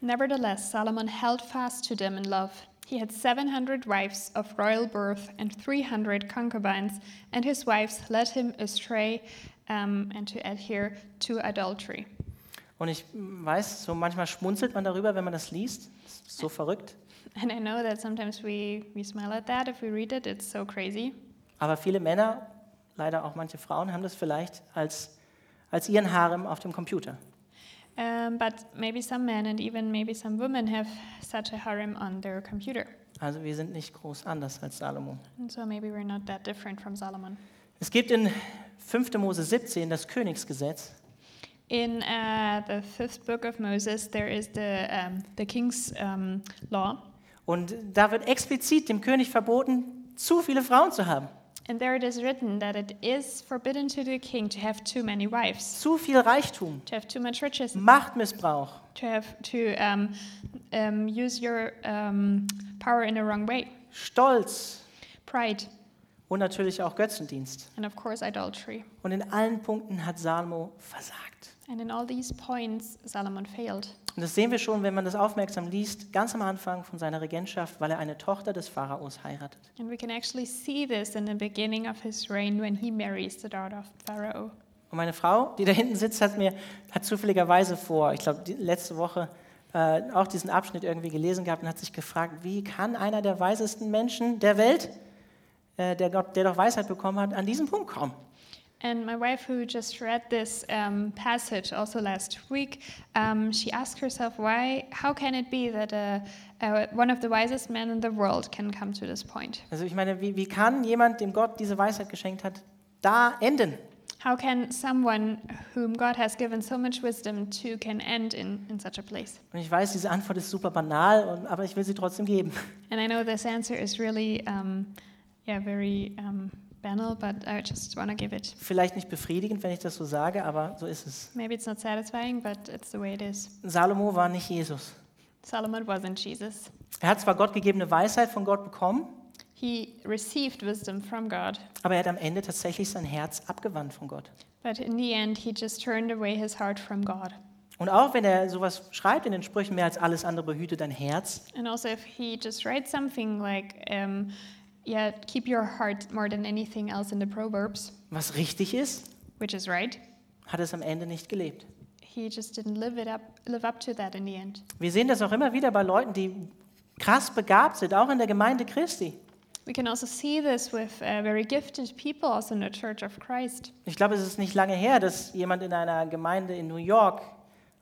[SPEAKER 2] Nevertheless, Solomon held fast to them in love. He had 700 wives of royal birth and 300 concubines, and his wives led him astray um, and to adhere to adultery.
[SPEAKER 1] Und ich weiß, so manchmal schmunzelt man darüber, wenn man das liest. Das ist so verrückt.
[SPEAKER 2] And I know that sometimes we, we smile at that if we read it, it's so crazy.
[SPEAKER 1] Aber viele Männer, leider auch manche Frauen, haben das vielleicht als, als ihren Harem auf dem Computer.
[SPEAKER 2] Um, but maybe some men and even maybe some women have such a harem on their computer.
[SPEAKER 1] Also wir sind nicht groß anders als Salomo.
[SPEAKER 2] And so maybe we're not that different from Solomon.
[SPEAKER 1] Es gibt in 5. Mose 17 das Königsgesetz.
[SPEAKER 2] In uh, the fifth book of Moses, there is the, um, the king's um, law.
[SPEAKER 1] Und da wird explizit dem König verboten, zu viele Frauen zu haben.
[SPEAKER 2] And there it is written that it is forbidden to the king to have too many wives,
[SPEAKER 1] Zu viel Reichtum,
[SPEAKER 2] to have too much riches,
[SPEAKER 1] Machtmissbrauch,
[SPEAKER 2] to have to um, um, use your um, power in the wrong way,
[SPEAKER 1] Stolz
[SPEAKER 2] pride,
[SPEAKER 1] und natürlich auch Götzendienst.
[SPEAKER 2] and of course idolatry.
[SPEAKER 1] Und in allen Punkten hat Salomo versagt.
[SPEAKER 2] And in all these points, Solomon failed.
[SPEAKER 1] Und das sehen wir schon, wenn man das aufmerksam liest, ganz am Anfang von seiner Regentschaft, weil er eine Tochter des Pharaos heiratet.
[SPEAKER 2] And we can actually see this in the beginning of his reign when he marries the daughter of Pharaoh.
[SPEAKER 1] Und meine Frau, die da hinten sitzt, hat mir hat zufälligerweise vor, ich glaube, letzte Woche äh, auch diesen Abschnitt irgendwie gelesen gehabt und hat sich gefragt, wie kann einer der weisesten Menschen der Welt, der, Gott, der doch Weisheit bekommen hat, an diesen Punkt kommen?
[SPEAKER 2] And my wife, who just read this um, passage also last week, um, she asked herself, "Why? How can it be that uh, uh, one of the wisest men in the world can come to this point?
[SPEAKER 1] Also ich meine, wie, wie kann jemand, dem Gott diese Weisheit geschenkt hat, da enden?
[SPEAKER 2] How can someone whom God has given so much wisdom to can end in, in such a place?
[SPEAKER 1] Und ich weiß, diese Antwort ist super banal, und, aber ich will sie trotzdem geben.
[SPEAKER 2] And I know this answer is really, um, yeah, very um, banal, but I just want to give it.
[SPEAKER 1] Vielleicht nicht befriedigend, wenn ich das so sage, aber so ist es.
[SPEAKER 2] Maybe it's not satisfying, but it's the way it is.
[SPEAKER 1] Salomo war nicht Jesus.
[SPEAKER 2] Solomon wasn't Jesus.
[SPEAKER 1] Er hat zwar gottgegebene Weisheit von Gott bekommen,
[SPEAKER 2] He received wisdom from God,
[SPEAKER 1] aber er hat am Ende tatsächlich sein Herz abgewandt von Gott.
[SPEAKER 2] but in the end, he just turned away his heart from God.
[SPEAKER 1] Und auch wenn er sowas schreibt in den Sprüchen, mehr als alles andere behüte dein Herz,
[SPEAKER 2] And also, if he just writes something like, um, yeah, keep your heart more than anything else in the Proverbs,
[SPEAKER 1] was richtig ist,
[SPEAKER 2] which is right,
[SPEAKER 1] hat es am Ende nicht gelebt.
[SPEAKER 2] he just didn't live it up, live up to that in the end.
[SPEAKER 1] Wir sehen das auch immer wieder bei Leuten, die krass begabt sind, auch in der Gemeinde Christi.
[SPEAKER 2] We can also see this with uh, very gifted people also in the Church of Christ.
[SPEAKER 1] Ich glaube, es ist nicht lange her, dass jemand in einer Gemeinde in New York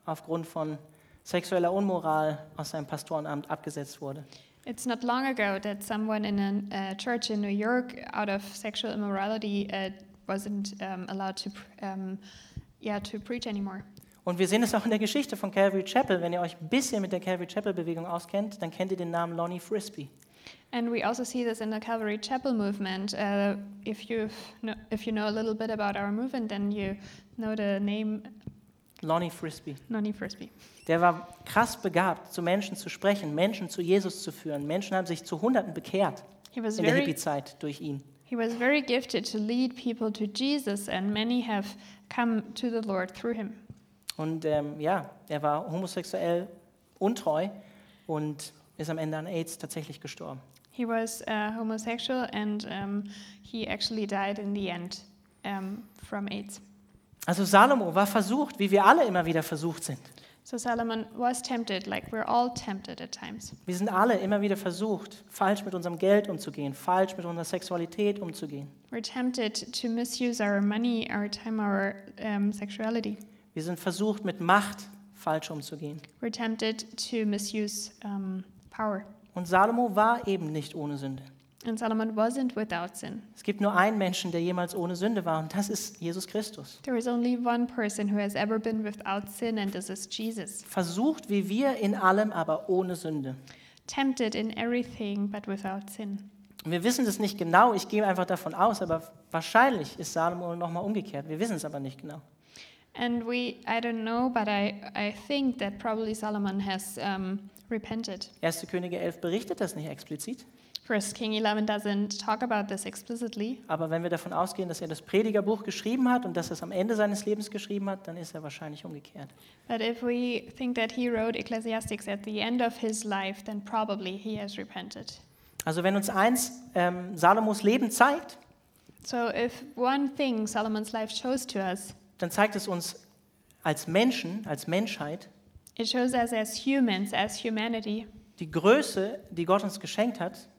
[SPEAKER 1] aufgrund von sexueller Unmoral aus seinem Pastorenamt abgesetzt wurde.
[SPEAKER 2] It's not long ago that someone in a uh, church in New York, out of sexual immorality, uh, wasn't um, allowed to, um, yeah, to preach anymore.
[SPEAKER 1] Und wir sehen es auch in der Geschichte von Calvary Chapel. Wenn ihr euch ein bisschen mit der Calvary Chapel Bewegung auskennt, dann kennt ihr den Namen Lonnie Frisbee.
[SPEAKER 2] And we also see this in the Calvary Chapel movement. Uh, if you if you know a little bit about our movement, then you know the name
[SPEAKER 1] Lonnie Frisbee.
[SPEAKER 2] Noni Frisbee.
[SPEAKER 1] Der war krass begabt, zu Menschen zu sprechen, Menschen zu Jesus zu führen. Menschen haben sich zu Hunderten bekehrt
[SPEAKER 2] He was
[SPEAKER 1] in der
[SPEAKER 2] very
[SPEAKER 1] Hippie-Zeit durch ihn.
[SPEAKER 2] he was very gifted to lead people to Jesus, and many have come to the Lord through him.
[SPEAKER 1] Und ähm, ja, er war homosexuell untreu und ist am Ende an AIDS tatsächlich gestorben.
[SPEAKER 2] He was uh, homosexual, and um, he actually died in the end um, from AIDS.
[SPEAKER 1] Also Salomo war versucht, wie wir alle immer wieder versucht sind.
[SPEAKER 2] So Solomon was tempted, like we're all tempted at times.
[SPEAKER 1] Wir sind alle immer wieder versucht, falsch mit unserem Geld umzugehen, falsch mit unserer Sexualität umzugehen.
[SPEAKER 2] We're tempted to misuse our money, our time, our um, sexuality.
[SPEAKER 1] Wir sind versucht, mit Macht falsch umzugehen.
[SPEAKER 2] We're tempted to misuse um, power.
[SPEAKER 1] Und Salomo war eben nicht ohne Sünde.
[SPEAKER 2] And Solomon wasn't without sin.
[SPEAKER 1] Es gibt nur einen Menschen, der jemals ohne Sünde war, und das ist Jesus Christus.
[SPEAKER 2] There is only one person who has ever been without sin, and this is Jesus.
[SPEAKER 1] Versucht wie wir in allem, aber ohne Sünde.
[SPEAKER 2] Tempted in everything, but without sin.
[SPEAKER 1] Wir wissen das nicht genau, ich gehe einfach davon aus, aber wahrscheinlich ist Salomo nochmal umgekehrt. Wir wissen es aber nicht genau.
[SPEAKER 2] And we, I don't know, but I, I think that probably Solomon has um, repented.
[SPEAKER 1] 1. Könige 11 berichtet das nicht explizit,
[SPEAKER 2] First King 11 doesn't talk about this explicitly,
[SPEAKER 1] aber wenn wir davon ausgehen, dass er das Predigerbuch geschrieben hat und dass er es am Ende seines Lebens geschrieben hat, dann ist er wahrscheinlich umgekehrt.
[SPEAKER 2] but if we think that he wrote Ecclesiastics at the end of his life, then probably he has repented.
[SPEAKER 1] Also wenn uns eins ähm, Salomos Leben zeigt,
[SPEAKER 2] So if one thing Solomon's life shows to us,
[SPEAKER 1] dann zeigt es uns als Menschen, als Menschheit,
[SPEAKER 2] it shows us as humans, as humanity,
[SPEAKER 1] die Größe, die Gott uns geschenkt hat,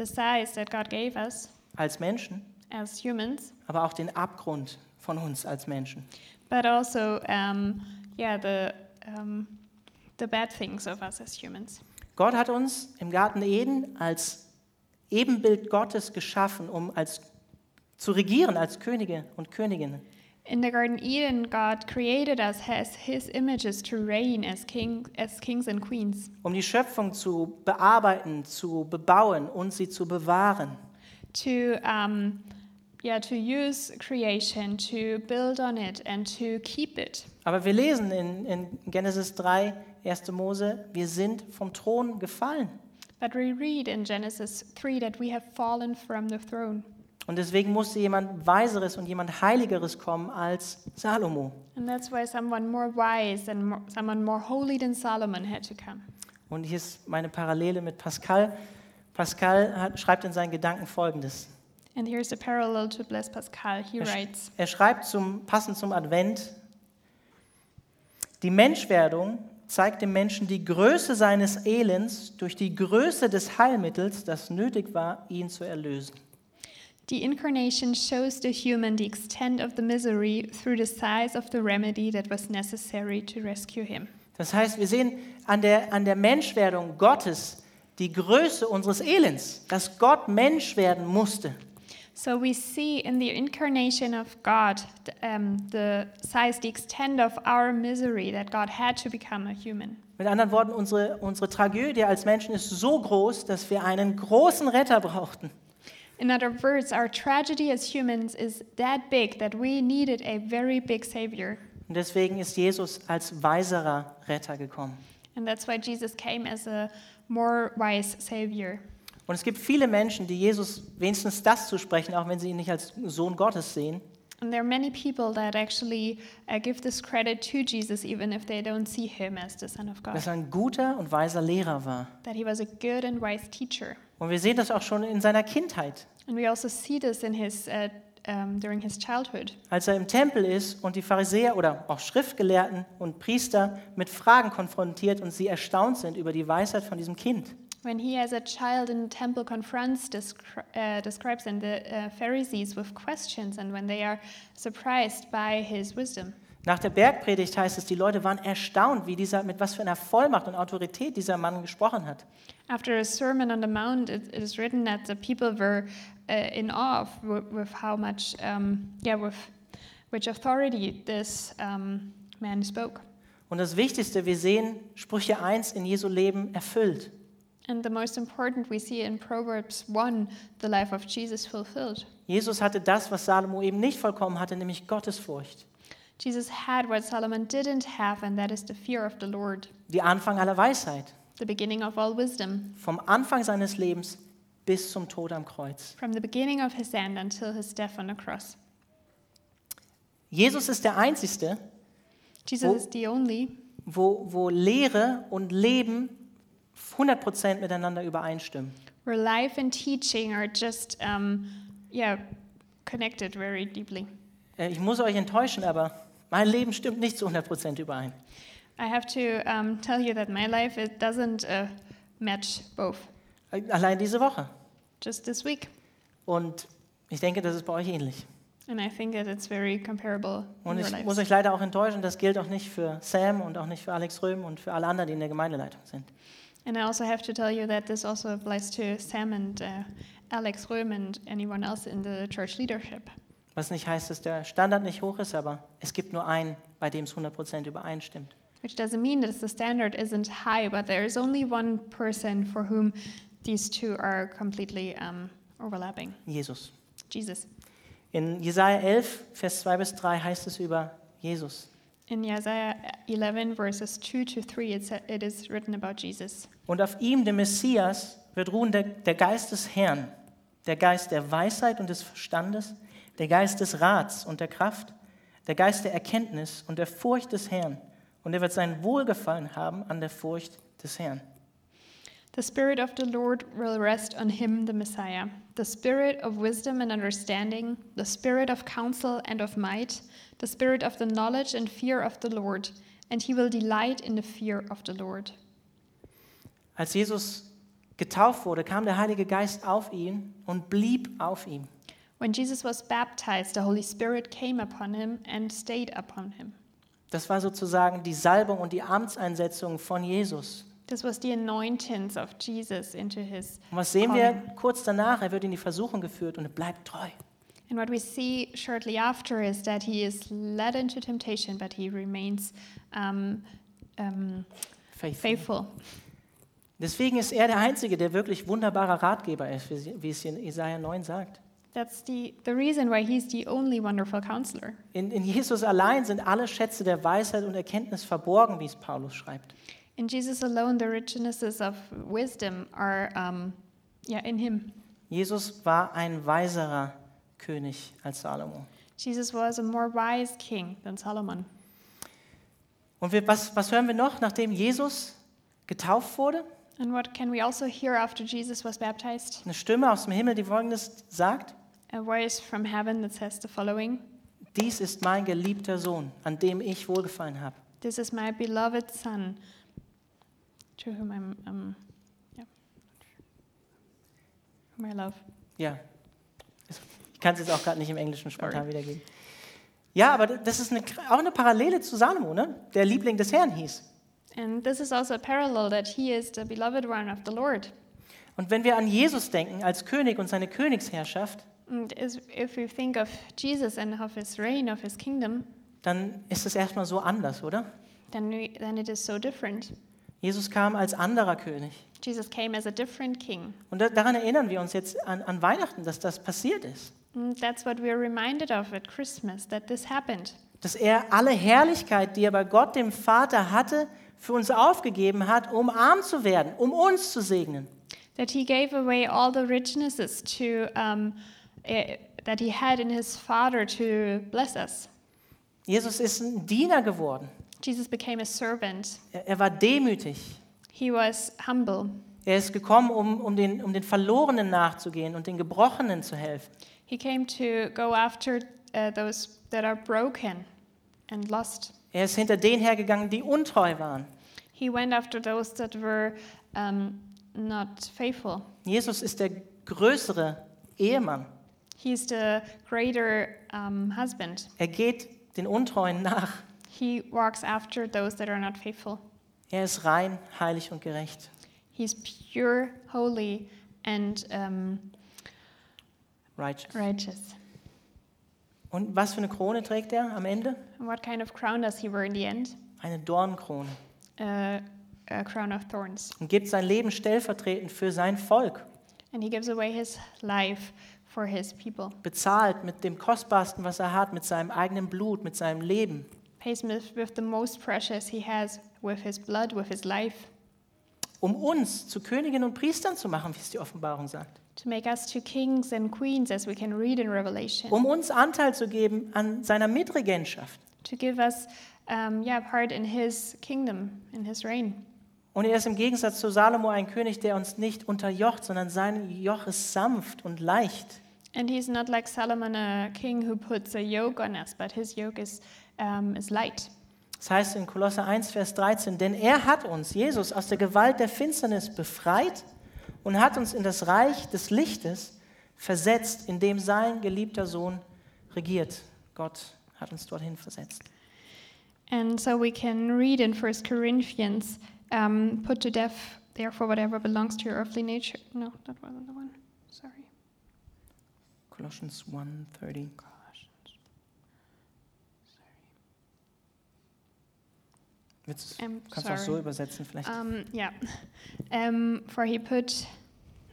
[SPEAKER 2] the size that God gave us
[SPEAKER 1] als Menschen,
[SPEAKER 2] as humans,
[SPEAKER 1] aber auch den Abgrund von uns als Menschen.
[SPEAKER 2] but also, um, yeah, the, um, the bad things of us as humans.
[SPEAKER 1] Gott hat uns im Garten Eden als Ebenbild Gottes geschaffen, um als, zu regieren als Könige und Königinnen.
[SPEAKER 2] In the Garden Eden, God created us as His images to reign as, king, as kings and queens,
[SPEAKER 1] um die Schöpfung zu bearbeiten, zu bebauen und sie zu bewahren.
[SPEAKER 2] to, um, yeah, to use creation, to build on it, and to keep it.
[SPEAKER 1] Aber wir lesen in, in Genesis 3, 1. Mose, wir sind vom Thron gefallen.
[SPEAKER 2] But we read in Genesis 3 that we have fallen from the throne.
[SPEAKER 1] Und deswegen musste jemand Weiseres und jemand Heiligeres kommen als Salomo.
[SPEAKER 2] And that's why someone more wise and more, someone more holy than Solomon had to come.
[SPEAKER 1] Und hier ist meine Parallele mit Pascal. Pascal hat, schreibt in seinen Gedanken Folgendes.
[SPEAKER 2] And here's the parallel to Blaise Pascal. He
[SPEAKER 1] Er,
[SPEAKER 2] writes,
[SPEAKER 1] er schreibt zum, passend zum Advent, die Menschwerdung zeigt dem Menschen die Größe seines Elends durch die Größe des Heilmittels, das nötig war, ihn zu erlösen.
[SPEAKER 2] The incarnation shows the human the extent of the misery through the size of the remedy that was necessary to rescue him.
[SPEAKER 1] Das heißt, wir sehen an der, an der Menschwerdung Gottes die Größe unseres Elends, dass Gott Mensch werden musste.
[SPEAKER 2] So we see in the incarnation of God um, the size, the extent of our misery that God had to become a human.
[SPEAKER 1] Mit anderen Worten, unsere, unsere Tragödie als Menschen ist so groß, dass wir einen großen Retter brauchten.
[SPEAKER 2] In other words, our tragedy as humans is that big that we needed a very big Savior.
[SPEAKER 1] Und deswegen ist Jesus als weiserer Retter gekommen.
[SPEAKER 2] And that's why Jesus came as a more wise Savior.
[SPEAKER 1] Und es gibt viele Menschen, die Jesus wenigstens das zusprechen, auch wenn sie ihn nicht als Sohn Gottes sehen.
[SPEAKER 2] And there are many people that actually uh, give this credit to Jesus, even if they don't see him as the Son of God.
[SPEAKER 1] Dass er ein guter und weiser Lehrer war.
[SPEAKER 2] That he was a good and wise teacher.
[SPEAKER 1] Und wir sehen das auch schon in seiner Kindheit.
[SPEAKER 2] And we also see this in his, uh, um, during his childhood.
[SPEAKER 1] Als er im Tempel ist und die Pharisäer oder auch Schriftgelehrten und Priester mit Fragen konfrontiert und sie erstaunt sind über die Weisheit von diesem Kind.
[SPEAKER 2] When he, as a child in the temple, confronts the, scri- uh, the scribes and the uh, Pharisees with questions, and when they are surprised by his wisdom.
[SPEAKER 1] Nach der Bergpredigt heißt es, die Leute waren erstaunt, wie dieser, mit was für einer Vollmacht und Autorität dieser Mann gesprochen hat.
[SPEAKER 2] After a sermon on the mount, it, it is written that the people were uh, in awe with, with how much, um, yeah, with which authority this um, man spoke.
[SPEAKER 1] Und das Wichtigste, wir sehen Sprüche 1 in Jesu Leben erfüllt.
[SPEAKER 2] And the most important we see in Proverbs 1, the life of Jesus fulfilled.
[SPEAKER 1] Jesus hatte das, was Salomo eben nicht vollkommen hatte, nämlich Gottesfurcht.
[SPEAKER 2] Jesus had what Solomon didn't have, and that is the fear of the Lord,
[SPEAKER 1] Die Anfang aller Weisheit.
[SPEAKER 2] the beginning of all wisdom,
[SPEAKER 1] Vom Anfang seines Lebens bis zum Tod am Kreuz.
[SPEAKER 2] from the beginning of his end until his death on the cross.
[SPEAKER 1] Jesus ist der Einzige,
[SPEAKER 2] Jesus
[SPEAKER 1] Wo-
[SPEAKER 2] is the only
[SPEAKER 1] wo, wo Lehre und Leben 100% miteinander übereinstimmen.
[SPEAKER 2] where life and teaching are just, um, yeah, connected very deeply.
[SPEAKER 1] Äh, Ich muss euch enttäuschen, aber mein Leben stimmt nicht zu 100% überein.
[SPEAKER 2] I have to um, tell you that my life it doesn't uh, match both.
[SPEAKER 1] Äh, Allein diese Woche.
[SPEAKER 2] Just this week,
[SPEAKER 1] Und ich denke, das ist bei euch ähnlich.
[SPEAKER 2] and I think that it's very comparable
[SPEAKER 1] Und ich muss euch leider auch enttäuschen, das gilt auch nicht für Sam und auch nicht für Alex Röhm und für alle anderen, die in der Gemeindeleitung sind.
[SPEAKER 2] And I also have to tell you that this also applies to Sam and uh, Alex Röhm and anyone else in the church leadership.
[SPEAKER 1] Was nicht heißt, dass der Standard nicht hoch ist, aber es gibt nur einen, bei dem es 100% übereinstimmt.
[SPEAKER 2] Which doesn't mean that the standard isn't high, but there is only one person for whom these two are completely um, overlapping
[SPEAKER 1] Jesus.
[SPEAKER 2] Jesus.
[SPEAKER 1] In Jesaja 11, Vers 2 bis 3 heißt es über Jesus.
[SPEAKER 2] In Isaiah 11, verses 2 to 3, it, sa- it is written about Jesus.
[SPEAKER 1] Und auf ihm, dem Messias, wird ruhen der, der Geist des Herrn, der Geist der Weisheit und des Verstandes, der Geist des Rats und der Kraft, der Geist der Erkenntnis und der Furcht des Herrn. Und er wird sein Wohlgefallen haben an der Furcht des Herrn.
[SPEAKER 2] The Spirit of the Lord will rest on him, the Messiah, the Spirit of wisdom and understanding, the Spirit of counsel and of might, the Spirit of the knowledge and fear of the Lord, and he will delight in the fear of the Lord.
[SPEAKER 1] Als Jesus getauft wurde, kam der Heilige Geist auf ihn und blieb auf ihm.
[SPEAKER 2] When Jesus was baptized, the Holy Spirit came upon him and stayed upon him.
[SPEAKER 1] Das war sozusagen die Salbung und die Amtseinsetzung von Jesus.
[SPEAKER 2] This was the anointings of Jesus into his.
[SPEAKER 1] Und was sehen wir
[SPEAKER 2] calling.
[SPEAKER 1] kurz danach? Er wird in die Versuchung geführt und er bleibt treu.
[SPEAKER 2] And what we see shortly after is that he is led into temptation, but he remains um, um,
[SPEAKER 1] Faithful.
[SPEAKER 2] faithful.
[SPEAKER 1] Deswegen ist er der Einzige, der wirklich wunderbarer Ratgeber ist, wie es in Isaiah 9 sagt.
[SPEAKER 2] That's the, the reason why he's the only wonderful counselor.
[SPEAKER 1] In, in Jesus allein sind alle Schätze der Weisheit und Erkenntnis verborgen, wie es Paulus schreibt.
[SPEAKER 2] In Jesus alone, the richnesses of wisdom are um, yeah, in him.
[SPEAKER 1] Jesus war ein weiserer König als Salomo.
[SPEAKER 2] Jesus was a more wise king than Solomon.
[SPEAKER 1] Und wir, was, was hören wir noch, nachdem Jesus getauft wurde?
[SPEAKER 2] And what can we also hear after Jesus was baptized?
[SPEAKER 1] Eine Stimme aus dem Himmel, die folgendes sagt:
[SPEAKER 2] A voice from heaven that says the following
[SPEAKER 1] Dies ist mein geliebter Sohn, an dem ich wohlgefallen habe.
[SPEAKER 2] This is my beloved Son, to whom I'm, um, yeah, whom I love.
[SPEAKER 1] Ja. Ich kann es jetzt auch gerade nicht im Englischen spontan wiedergeben. Ja, aber das ist eine, auch eine Parallele zu Salomo, ne? der Liebling des Herrn hieß.
[SPEAKER 2] And this is also a parallel that he is the beloved one of the Lord.
[SPEAKER 1] Und wenn wir an Jesus denken als König und seine Königsherrschaft,
[SPEAKER 2] And if we think of Jesus and of his reign, of his kingdom,
[SPEAKER 1] dann ist es erstmal so anders, oder?
[SPEAKER 2] then, we, then it is so different.
[SPEAKER 1] Jesus kam als anderer König.
[SPEAKER 2] Jesus came as a different king.
[SPEAKER 1] Und da, daran erinnern wir uns jetzt an, an Weihnachten, dass das passiert ist.
[SPEAKER 2] And that's what we're reminded of at Christmas, that this happened.
[SPEAKER 1] Dass er alle Herrlichkeit, die er bei Gott, dem Vater, hatte, für uns aufgegeben hat, um arm zu werden, um uns zu segnen.
[SPEAKER 2] That he gave away all the richnesses to, um, eh, that he had in his Father to bless us.
[SPEAKER 1] Jesus ist ein Diener geworden.
[SPEAKER 2] Jesus became a servant.
[SPEAKER 1] Er, er war demütig.
[SPEAKER 2] He was humble.
[SPEAKER 1] Er ist gekommen, um, um, den, um den Verlorenen nachzugehen und den Gebrochenen zu helfen.
[SPEAKER 2] He came to go after uh, those that are broken and lost.
[SPEAKER 1] Er ist hinter denen hergegangen, die untreu waren.
[SPEAKER 2] He went after those that were um, not faithful.
[SPEAKER 1] Jesus ist der größere Ehemann.
[SPEAKER 2] He's the greater um, husband.
[SPEAKER 1] Er geht den Untreuen nach.
[SPEAKER 2] He walks after those that are not faithful.
[SPEAKER 1] Er ist rein, heilig und gerecht.
[SPEAKER 2] He's pure, holy, and um,
[SPEAKER 1] Righteous.
[SPEAKER 2] righteous.
[SPEAKER 1] Und was für eine Krone trägt er am Ende?
[SPEAKER 2] And what kind of crown does he wear in the end?
[SPEAKER 1] Eine Dornenkrone.
[SPEAKER 2] Uh, a crown of thorns.
[SPEAKER 1] Und gibt sein Leben stellvertretend für sein Volk.
[SPEAKER 2] And he gives away his life for his people.
[SPEAKER 1] Bezahlt mit dem Kostbarsten, was er hat, mit seinem eigenen Blut, mit seinem Leben.
[SPEAKER 2] Pays with, the most precious he has, with his blood, with his life,
[SPEAKER 1] Um uns zu Königinnen und Priestern zu machen, wie es die Offenbarung sagt.
[SPEAKER 2] to make us to kings and queens, as we can read in Revelation.
[SPEAKER 1] Um uns Anteil zu geben an seiner Mitregentschaft.
[SPEAKER 2] to give us um, yeah, part in his kingdom, in his reign.
[SPEAKER 1] Und er ist im Gegensatz zu Salomo ein König, der uns nicht unterjocht, sondern sein Joch ist sanft und leicht.
[SPEAKER 2] And he's not like Solomon, a king who puts a yoke on us, but his yoke is, um, is light.
[SPEAKER 1] Das heißt in Kolosser 1, Vers 13, denn er hat uns, Jesus, aus der Gewalt der Finsternis befreit und hat uns in das Reich des Lichtes versetzt, in dem sein geliebter Sohn regiert. Gott hat uns dorthin versetzt.
[SPEAKER 2] And so we can read in 1 Corinthians, um, put to death, therefore, whatever belongs to your earthly nature. No, that wasn't the one. Sorry.
[SPEAKER 1] Colossians 1, Willst,
[SPEAKER 2] I'm
[SPEAKER 1] kannst du auch so übersetzen vielleicht?
[SPEAKER 2] Um, yeah. Um, for he put,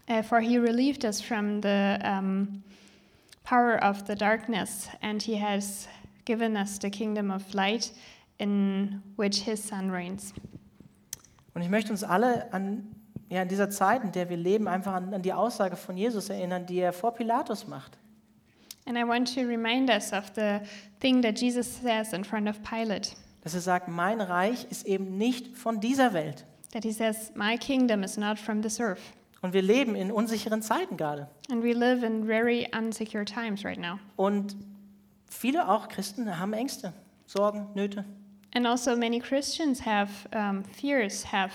[SPEAKER 2] uh, for he relieved us from the um, power of the darkness, and he has given us the kingdom of light, in which his Son reigns.
[SPEAKER 1] Und ich möchte uns alle an, ja, in dieser Zeit, in der wir leben, einfach an, an die Aussage von Jesus erinnern, die er vor Pilatus macht.
[SPEAKER 2] And I want to remind us of the thing that Jesus says in front of Pilate.
[SPEAKER 1] Dass er sagt, mein Reich ist eben nicht von dieser Welt.
[SPEAKER 2] That he says, My kingdom is not from this earth.
[SPEAKER 1] Und wir leben in unsicheren Zeiten gerade.
[SPEAKER 2] And we live in very unsecure times right now.
[SPEAKER 1] Und viele auch Christen haben Ängste, Sorgen, Nöte.
[SPEAKER 2] And also, many Christians have um, fears, have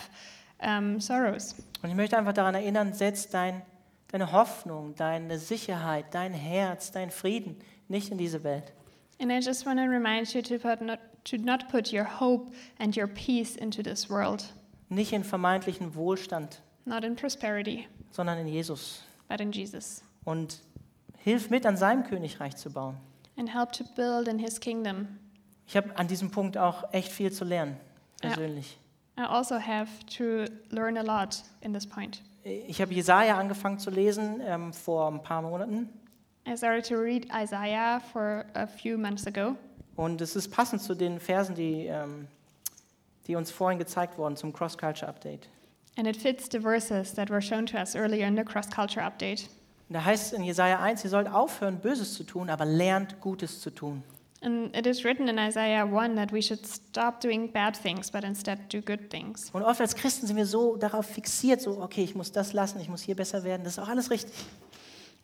[SPEAKER 2] um, sorrows.
[SPEAKER 1] Und ich möchte einfach daran erinnern, setz dein, deine Hoffnung, deine Sicherheit, dein Herz, dein Frieden nicht in diese Welt.
[SPEAKER 2] And I just want to remind you to, put not, to not put your hope and your peace into this world,
[SPEAKER 1] Nicht in vermeintlichen Wohlstand,
[SPEAKER 2] not in prosperity,
[SPEAKER 1] sondern in Jesus.
[SPEAKER 2] but in Jesus.
[SPEAKER 1] Und hilf mit, an seinem Königreich zu bauen.
[SPEAKER 2] And help to build in his kingdom.
[SPEAKER 1] Ich habe an diesem Punkt auch echt viel zu lernen, persönlich.
[SPEAKER 2] I also have to learn a lot in this point.
[SPEAKER 1] Ich habe Jesaja angefangen zu lesen ähm, vor ein paar Monaten.
[SPEAKER 2] I started to read Isaiah for a few months ago,
[SPEAKER 1] Und es ist passend zu den Versen, die, ähm, die uns vorhin gezeigt wurden zum Cross-Culture Update.
[SPEAKER 2] and it fits the verses that were shown to us earlier in the cross culture update.
[SPEAKER 1] Und da heißt es in Jesaja 1, ihr sollt aufhören, Böses zu tun, aber lernt, Gutes zu tun.
[SPEAKER 2] And it is written in Isaiah 1 that we should stop doing bad things, but instead do good things.
[SPEAKER 1] Und oft als Christen sind wir so darauf fixiert, so, okay, ich muss das lassen, ich muss hier besser werden. Das ist auch alles richtig.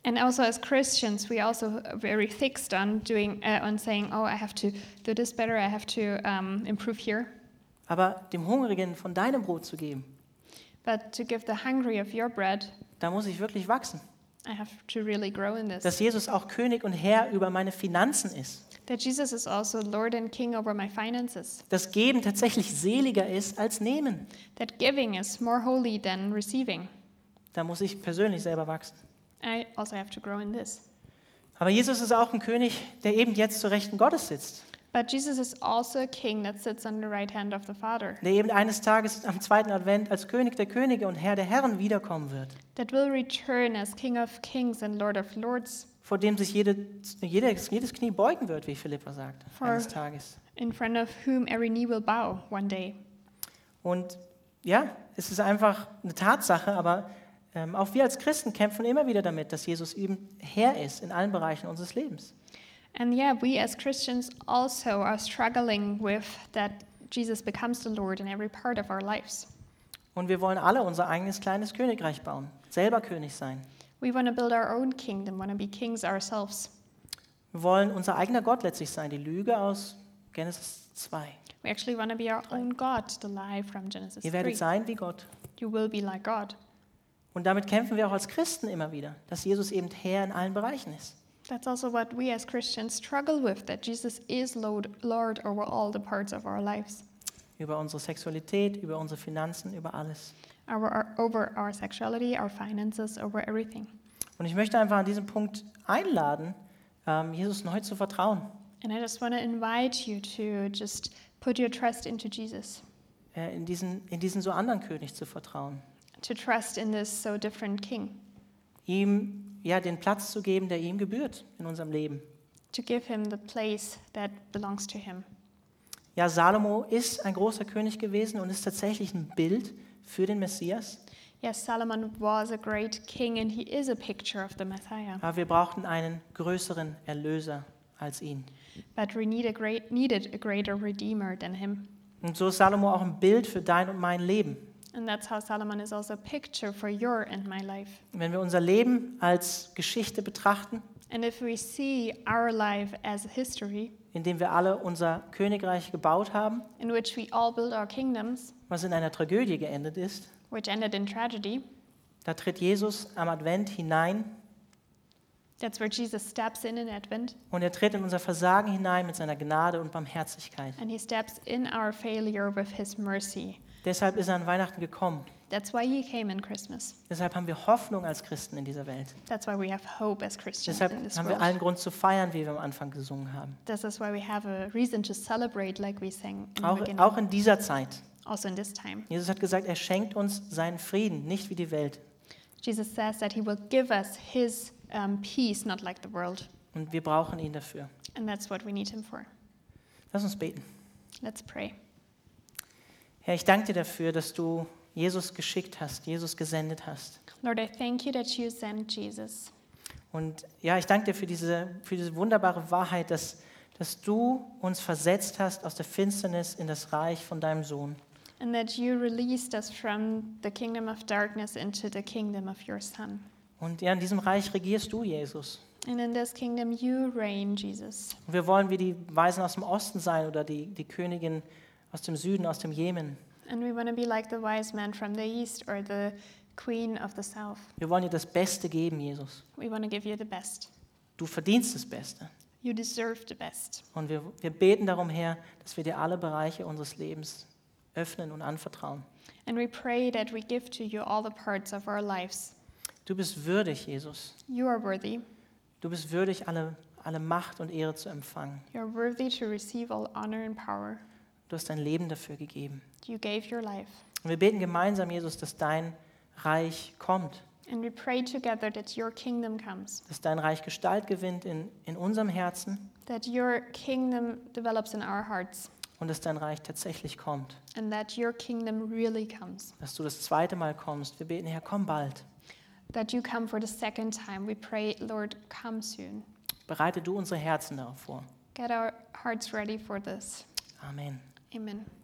[SPEAKER 2] And also as Christians, we also are very fixed on doing, uh, on saying, oh, I have to do this better, I have to um, improve here.
[SPEAKER 1] Aber dem Hungrigen von deinem Brot zu geben,
[SPEAKER 2] But to give the hungry of your bread,
[SPEAKER 1] da muss ich wirklich wachsen.
[SPEAKER 2] I have to really grow in this.
[SPEAKER 1] Dass Jesus auch König und Herr über meine Finanzen ist.
[SPEAKER 2] That Jesus is also Lord and King over my finances.
[SPEAKER 1] Dass Geben tatsächlich seliger ist als Nehmen.
[SPEAKER 2] That giving is more holy than receiving.
[SPEAKER 1] Da muss ich persönlich selber wachsen.
[SPEAKER 2] I also have to grow in this.
[SPEAKER 1] Aber Jesus ist auch ein König, der eben jetzt zur Rechten Gottes sitzt.
[SPEAKER 2] But Jesus is also a king that sits on the right hand of the Father,
[SPEAKER 1] Der eben eines Tages am zweiten Advent als König der Könige und Herr der Herren wiederkommen wird.
[SPEAKER 2] that will return as King of kings and Lord of lords,
[SPEAKER 1] Vor dem sich jede, jedes, jedes Knie beugen wird, wie Philippa sagt,
[SPEAKER 2] For-
[SPEAKER 1] eines Tages.
[SPEAKER 2] in front of whom every knee will bow one day.
[SPEAKER 1] Und ja, es ist einfach eine Tatsache, aber ähm, auch wir als Christen kämpfen immer wieder damit, dass Jesus eben Herr ist in allen Bereichen unseres Lebens.
[SPEAKER 2] And yeah, we as Christians also are struggling with that Jesus becomes the Lord in every part of our lives.
[SPEAKER 1] Und wir wollen alle unser eigenes kleines Königreich bauen, selber König sein.
[SPEAKER 2] We want to build our own kingdom, want to be kings ourselves.
[SPEAKER 1] Wir wollen unser eigener Gott letztlich sein, die Lüge aus Genesis 2.
[SPEAKER 2] We actually want to be our own God, the lie from Genesis
[SPEAKER 1] Ihr
[SPEAKER 2] 3.
[SPEAKER 1] werdet sein wie Gott.
[SPEAKER 2] You will be like God.
[SPEAKER 1] Und damit kämpfen wir auch als Christen immer wieder, dass Jesus eben Herr in allen Bereichen ist.
[SPEAKER 2] That's also what we as Christians struggle with that Jesus is Lord, Lord over all the parts of our lives,
[SPEAKER 1] Über unsere Sexualität, über unsere Finanzen, über alles.
[SPEAKER 2] our, over our sexuality, our finances, over everything.
[SPEAKER 1] Und ich möchte einfach an diesem Punkt einladen, ähm, Jesus neu zu vertrauen.
[SPEAKER 2] And I just want to invite you to just put your trust into Jesus,
[SPEAKER 1] äh, in, diesen, in diesen so anderen König zu vertrauen.
[SPEAKER 2] To trust in this so different King,
[SPEAKER 1] Ihm ja, den Platz zu geben, der ihm gebührt in unserem Leben.
[SPEAKER 2] to give him the place that belongs to him.
[SPEAKER 1] Ja, Salomo ist ein großer König gewesen und ist tatsächlich ein Bild für den Messias.
[SPEAKER 2] Yes, Solomon was a great king and he is a picture of the Messiah.
[SPEAKER 1] Aber wir brauchten einen größeren Erlöser als ihn.
[SPEAKER 2] But we need a great, needed a greater redeemer than him.
[SPEAKER 1] Und so ist Salomo auch ein Bild für dein und mein Leben.
[SPEAKER 2] And that's how Solomon is also a picture for your and my life.
[SPEAKER 1] Wenn wir unser Leben als Geschichte betrachten,
[SPEAKER 2] And if we see our life as a history
[SPEAKER 1] in dem wir alle unser Königreich gebaut haben,
[SPEAKER 2] in which we all build our kingdoms,
[SPEAKER 1] was in einer Tragödie geendet ist,
[SPEAKER 2] which ended in tragedy,
[SPEAKER 1] da tritt Jesus am Advent hinein
[SPEAKER 2] that's where Jesus steps in in Advent
[SPEAKER 1] und er tritt in unser Versagen hinein mit seiner Gnade und Barmherzigkeit.
[SPEAKER 2] and he steps in our failure with his mercy.
[SPEAKER 1] Deshalb ist er an Weihnachten gekommen.
[SPEAKER 2] That's why he came in Christmas.
[SPEAKER 1] Deshalb haben wir Hoffnung als Christen in dieser Welt.
[SPEAKER 2] That's why we have hope as Christians
[SPEAKER 1] Deshalb
[SPEAKER 2] in this
[SPEAKER 1] haben wir
[SPEAKER 2] world.
[SPEAKER 1] allen Grund zu feiern, wie wir am Anfang gesungen haben.
[SPEAKER 2] This is why we have a reason to celebrate, like we sang in the
[SPEAKER 1] Auch,
[SPEAKER 2] beginning.
[SPEAKER 1] auch in dieser Zeit.
[SPEAKER 2] also in this time.
[SPEAKER 1] Jesus hat gesagt, er schenkt uns seinen Frieden, nicht wie die Welt.
[SPEAKER 2] Jesus says that he will give us his um, peace, not like the world.
[SPEAKER 1] Und wir brauchen ihn dafür.
[SPEAKER 2] And that's what we need him for.
[SPEAKER 1] Lass uns beten.
[SPEAKER 2] Let's pray.
[SPEAKER 1] Herr, ich danke dir dafür, dass du Jesus geschickt hast, Jesus gesendet hast.
[SPEAKER 2] Lord, I thank you that you sent Jesus.
[SPEAKER 1] Und ja, ich danke dir für diese, für diese wunderbare Wahrheit, dass, dass du uns versetzt hast aus der Finsternis in das Reich von deinem Sohn.
[SPEAKER 2] And that you released us from the kingdom of darkness into the kingdom of your Son.
[SPEAKER 1] Und ja, in diesem Reich regierst du, Jesus.
[SPEAKER 2] And in this kingdom you reign, Jesus.
[SPEAKER 1] Und wir wollen wie die Weisen aus dem Osten sein oder die, die Königin aus dem Süden, aus dem Jemen.
[SPEAKER 2] And we want to be like the wise man from the east or the queen of the south.
[SPEAKER 1] Wir wollen dir das Beste geben, Jesus.
[SPEAKER 2] We want to give you the best.
[SPEAKER 1] Du verdienst das Beste.
[SPEAKER 2] You deserve the best.
[SPEAKER 1] Und wir, wir beten darum, Herr, dass wir dir alle Bereiche unseres Lebens öffnen und anvertrauen.
[SPEAKER 2] And we pray that we give to you all the parts of our lives.
[SPEAKER 1] Du bist würdig, Jesus.
[SPEAKER 2] You are worthy.
[SPEAKER 1] Du bist würdig, alle, alle Macht und Ehre zu empfangen.
[SPEAKER 2] You are worthy to receive all honor and power.
[SPEAKER 1] Du hast dein Leben dafür gegeben.
[SPEAKER 2] You gave your life.
[SPEAKER 1] Und wir beten gemeinsam, Jesus, dass dein Reich kommt,
[SPEAKER 2] And we pray together that your kingdom comes,
[SPEAKER 1] dass dein Reich Gestalt gewinnt in, in unserem Herzen
[SPEAKER 2] that your kingdom develops in our hearts,
[SPEAKER 1] und dass dein Reich tatsächlich kommt.
[SPEAKER 2] and that your kingdom really comes.
[SPEAKER 1] Dass du das zweite Mal kommst. Wir beten, Herr, komm bald.
[SPEAKER 2] That you come for the second time. We pray, Lord, come soon.
[SPEAKER 1] Bereite du unsere Herzen darauf vor.
[SPEAKER 2] Get our hearts ready for this.
[SPEAKER 1] Amen.
[SPEAKER 2] Amen.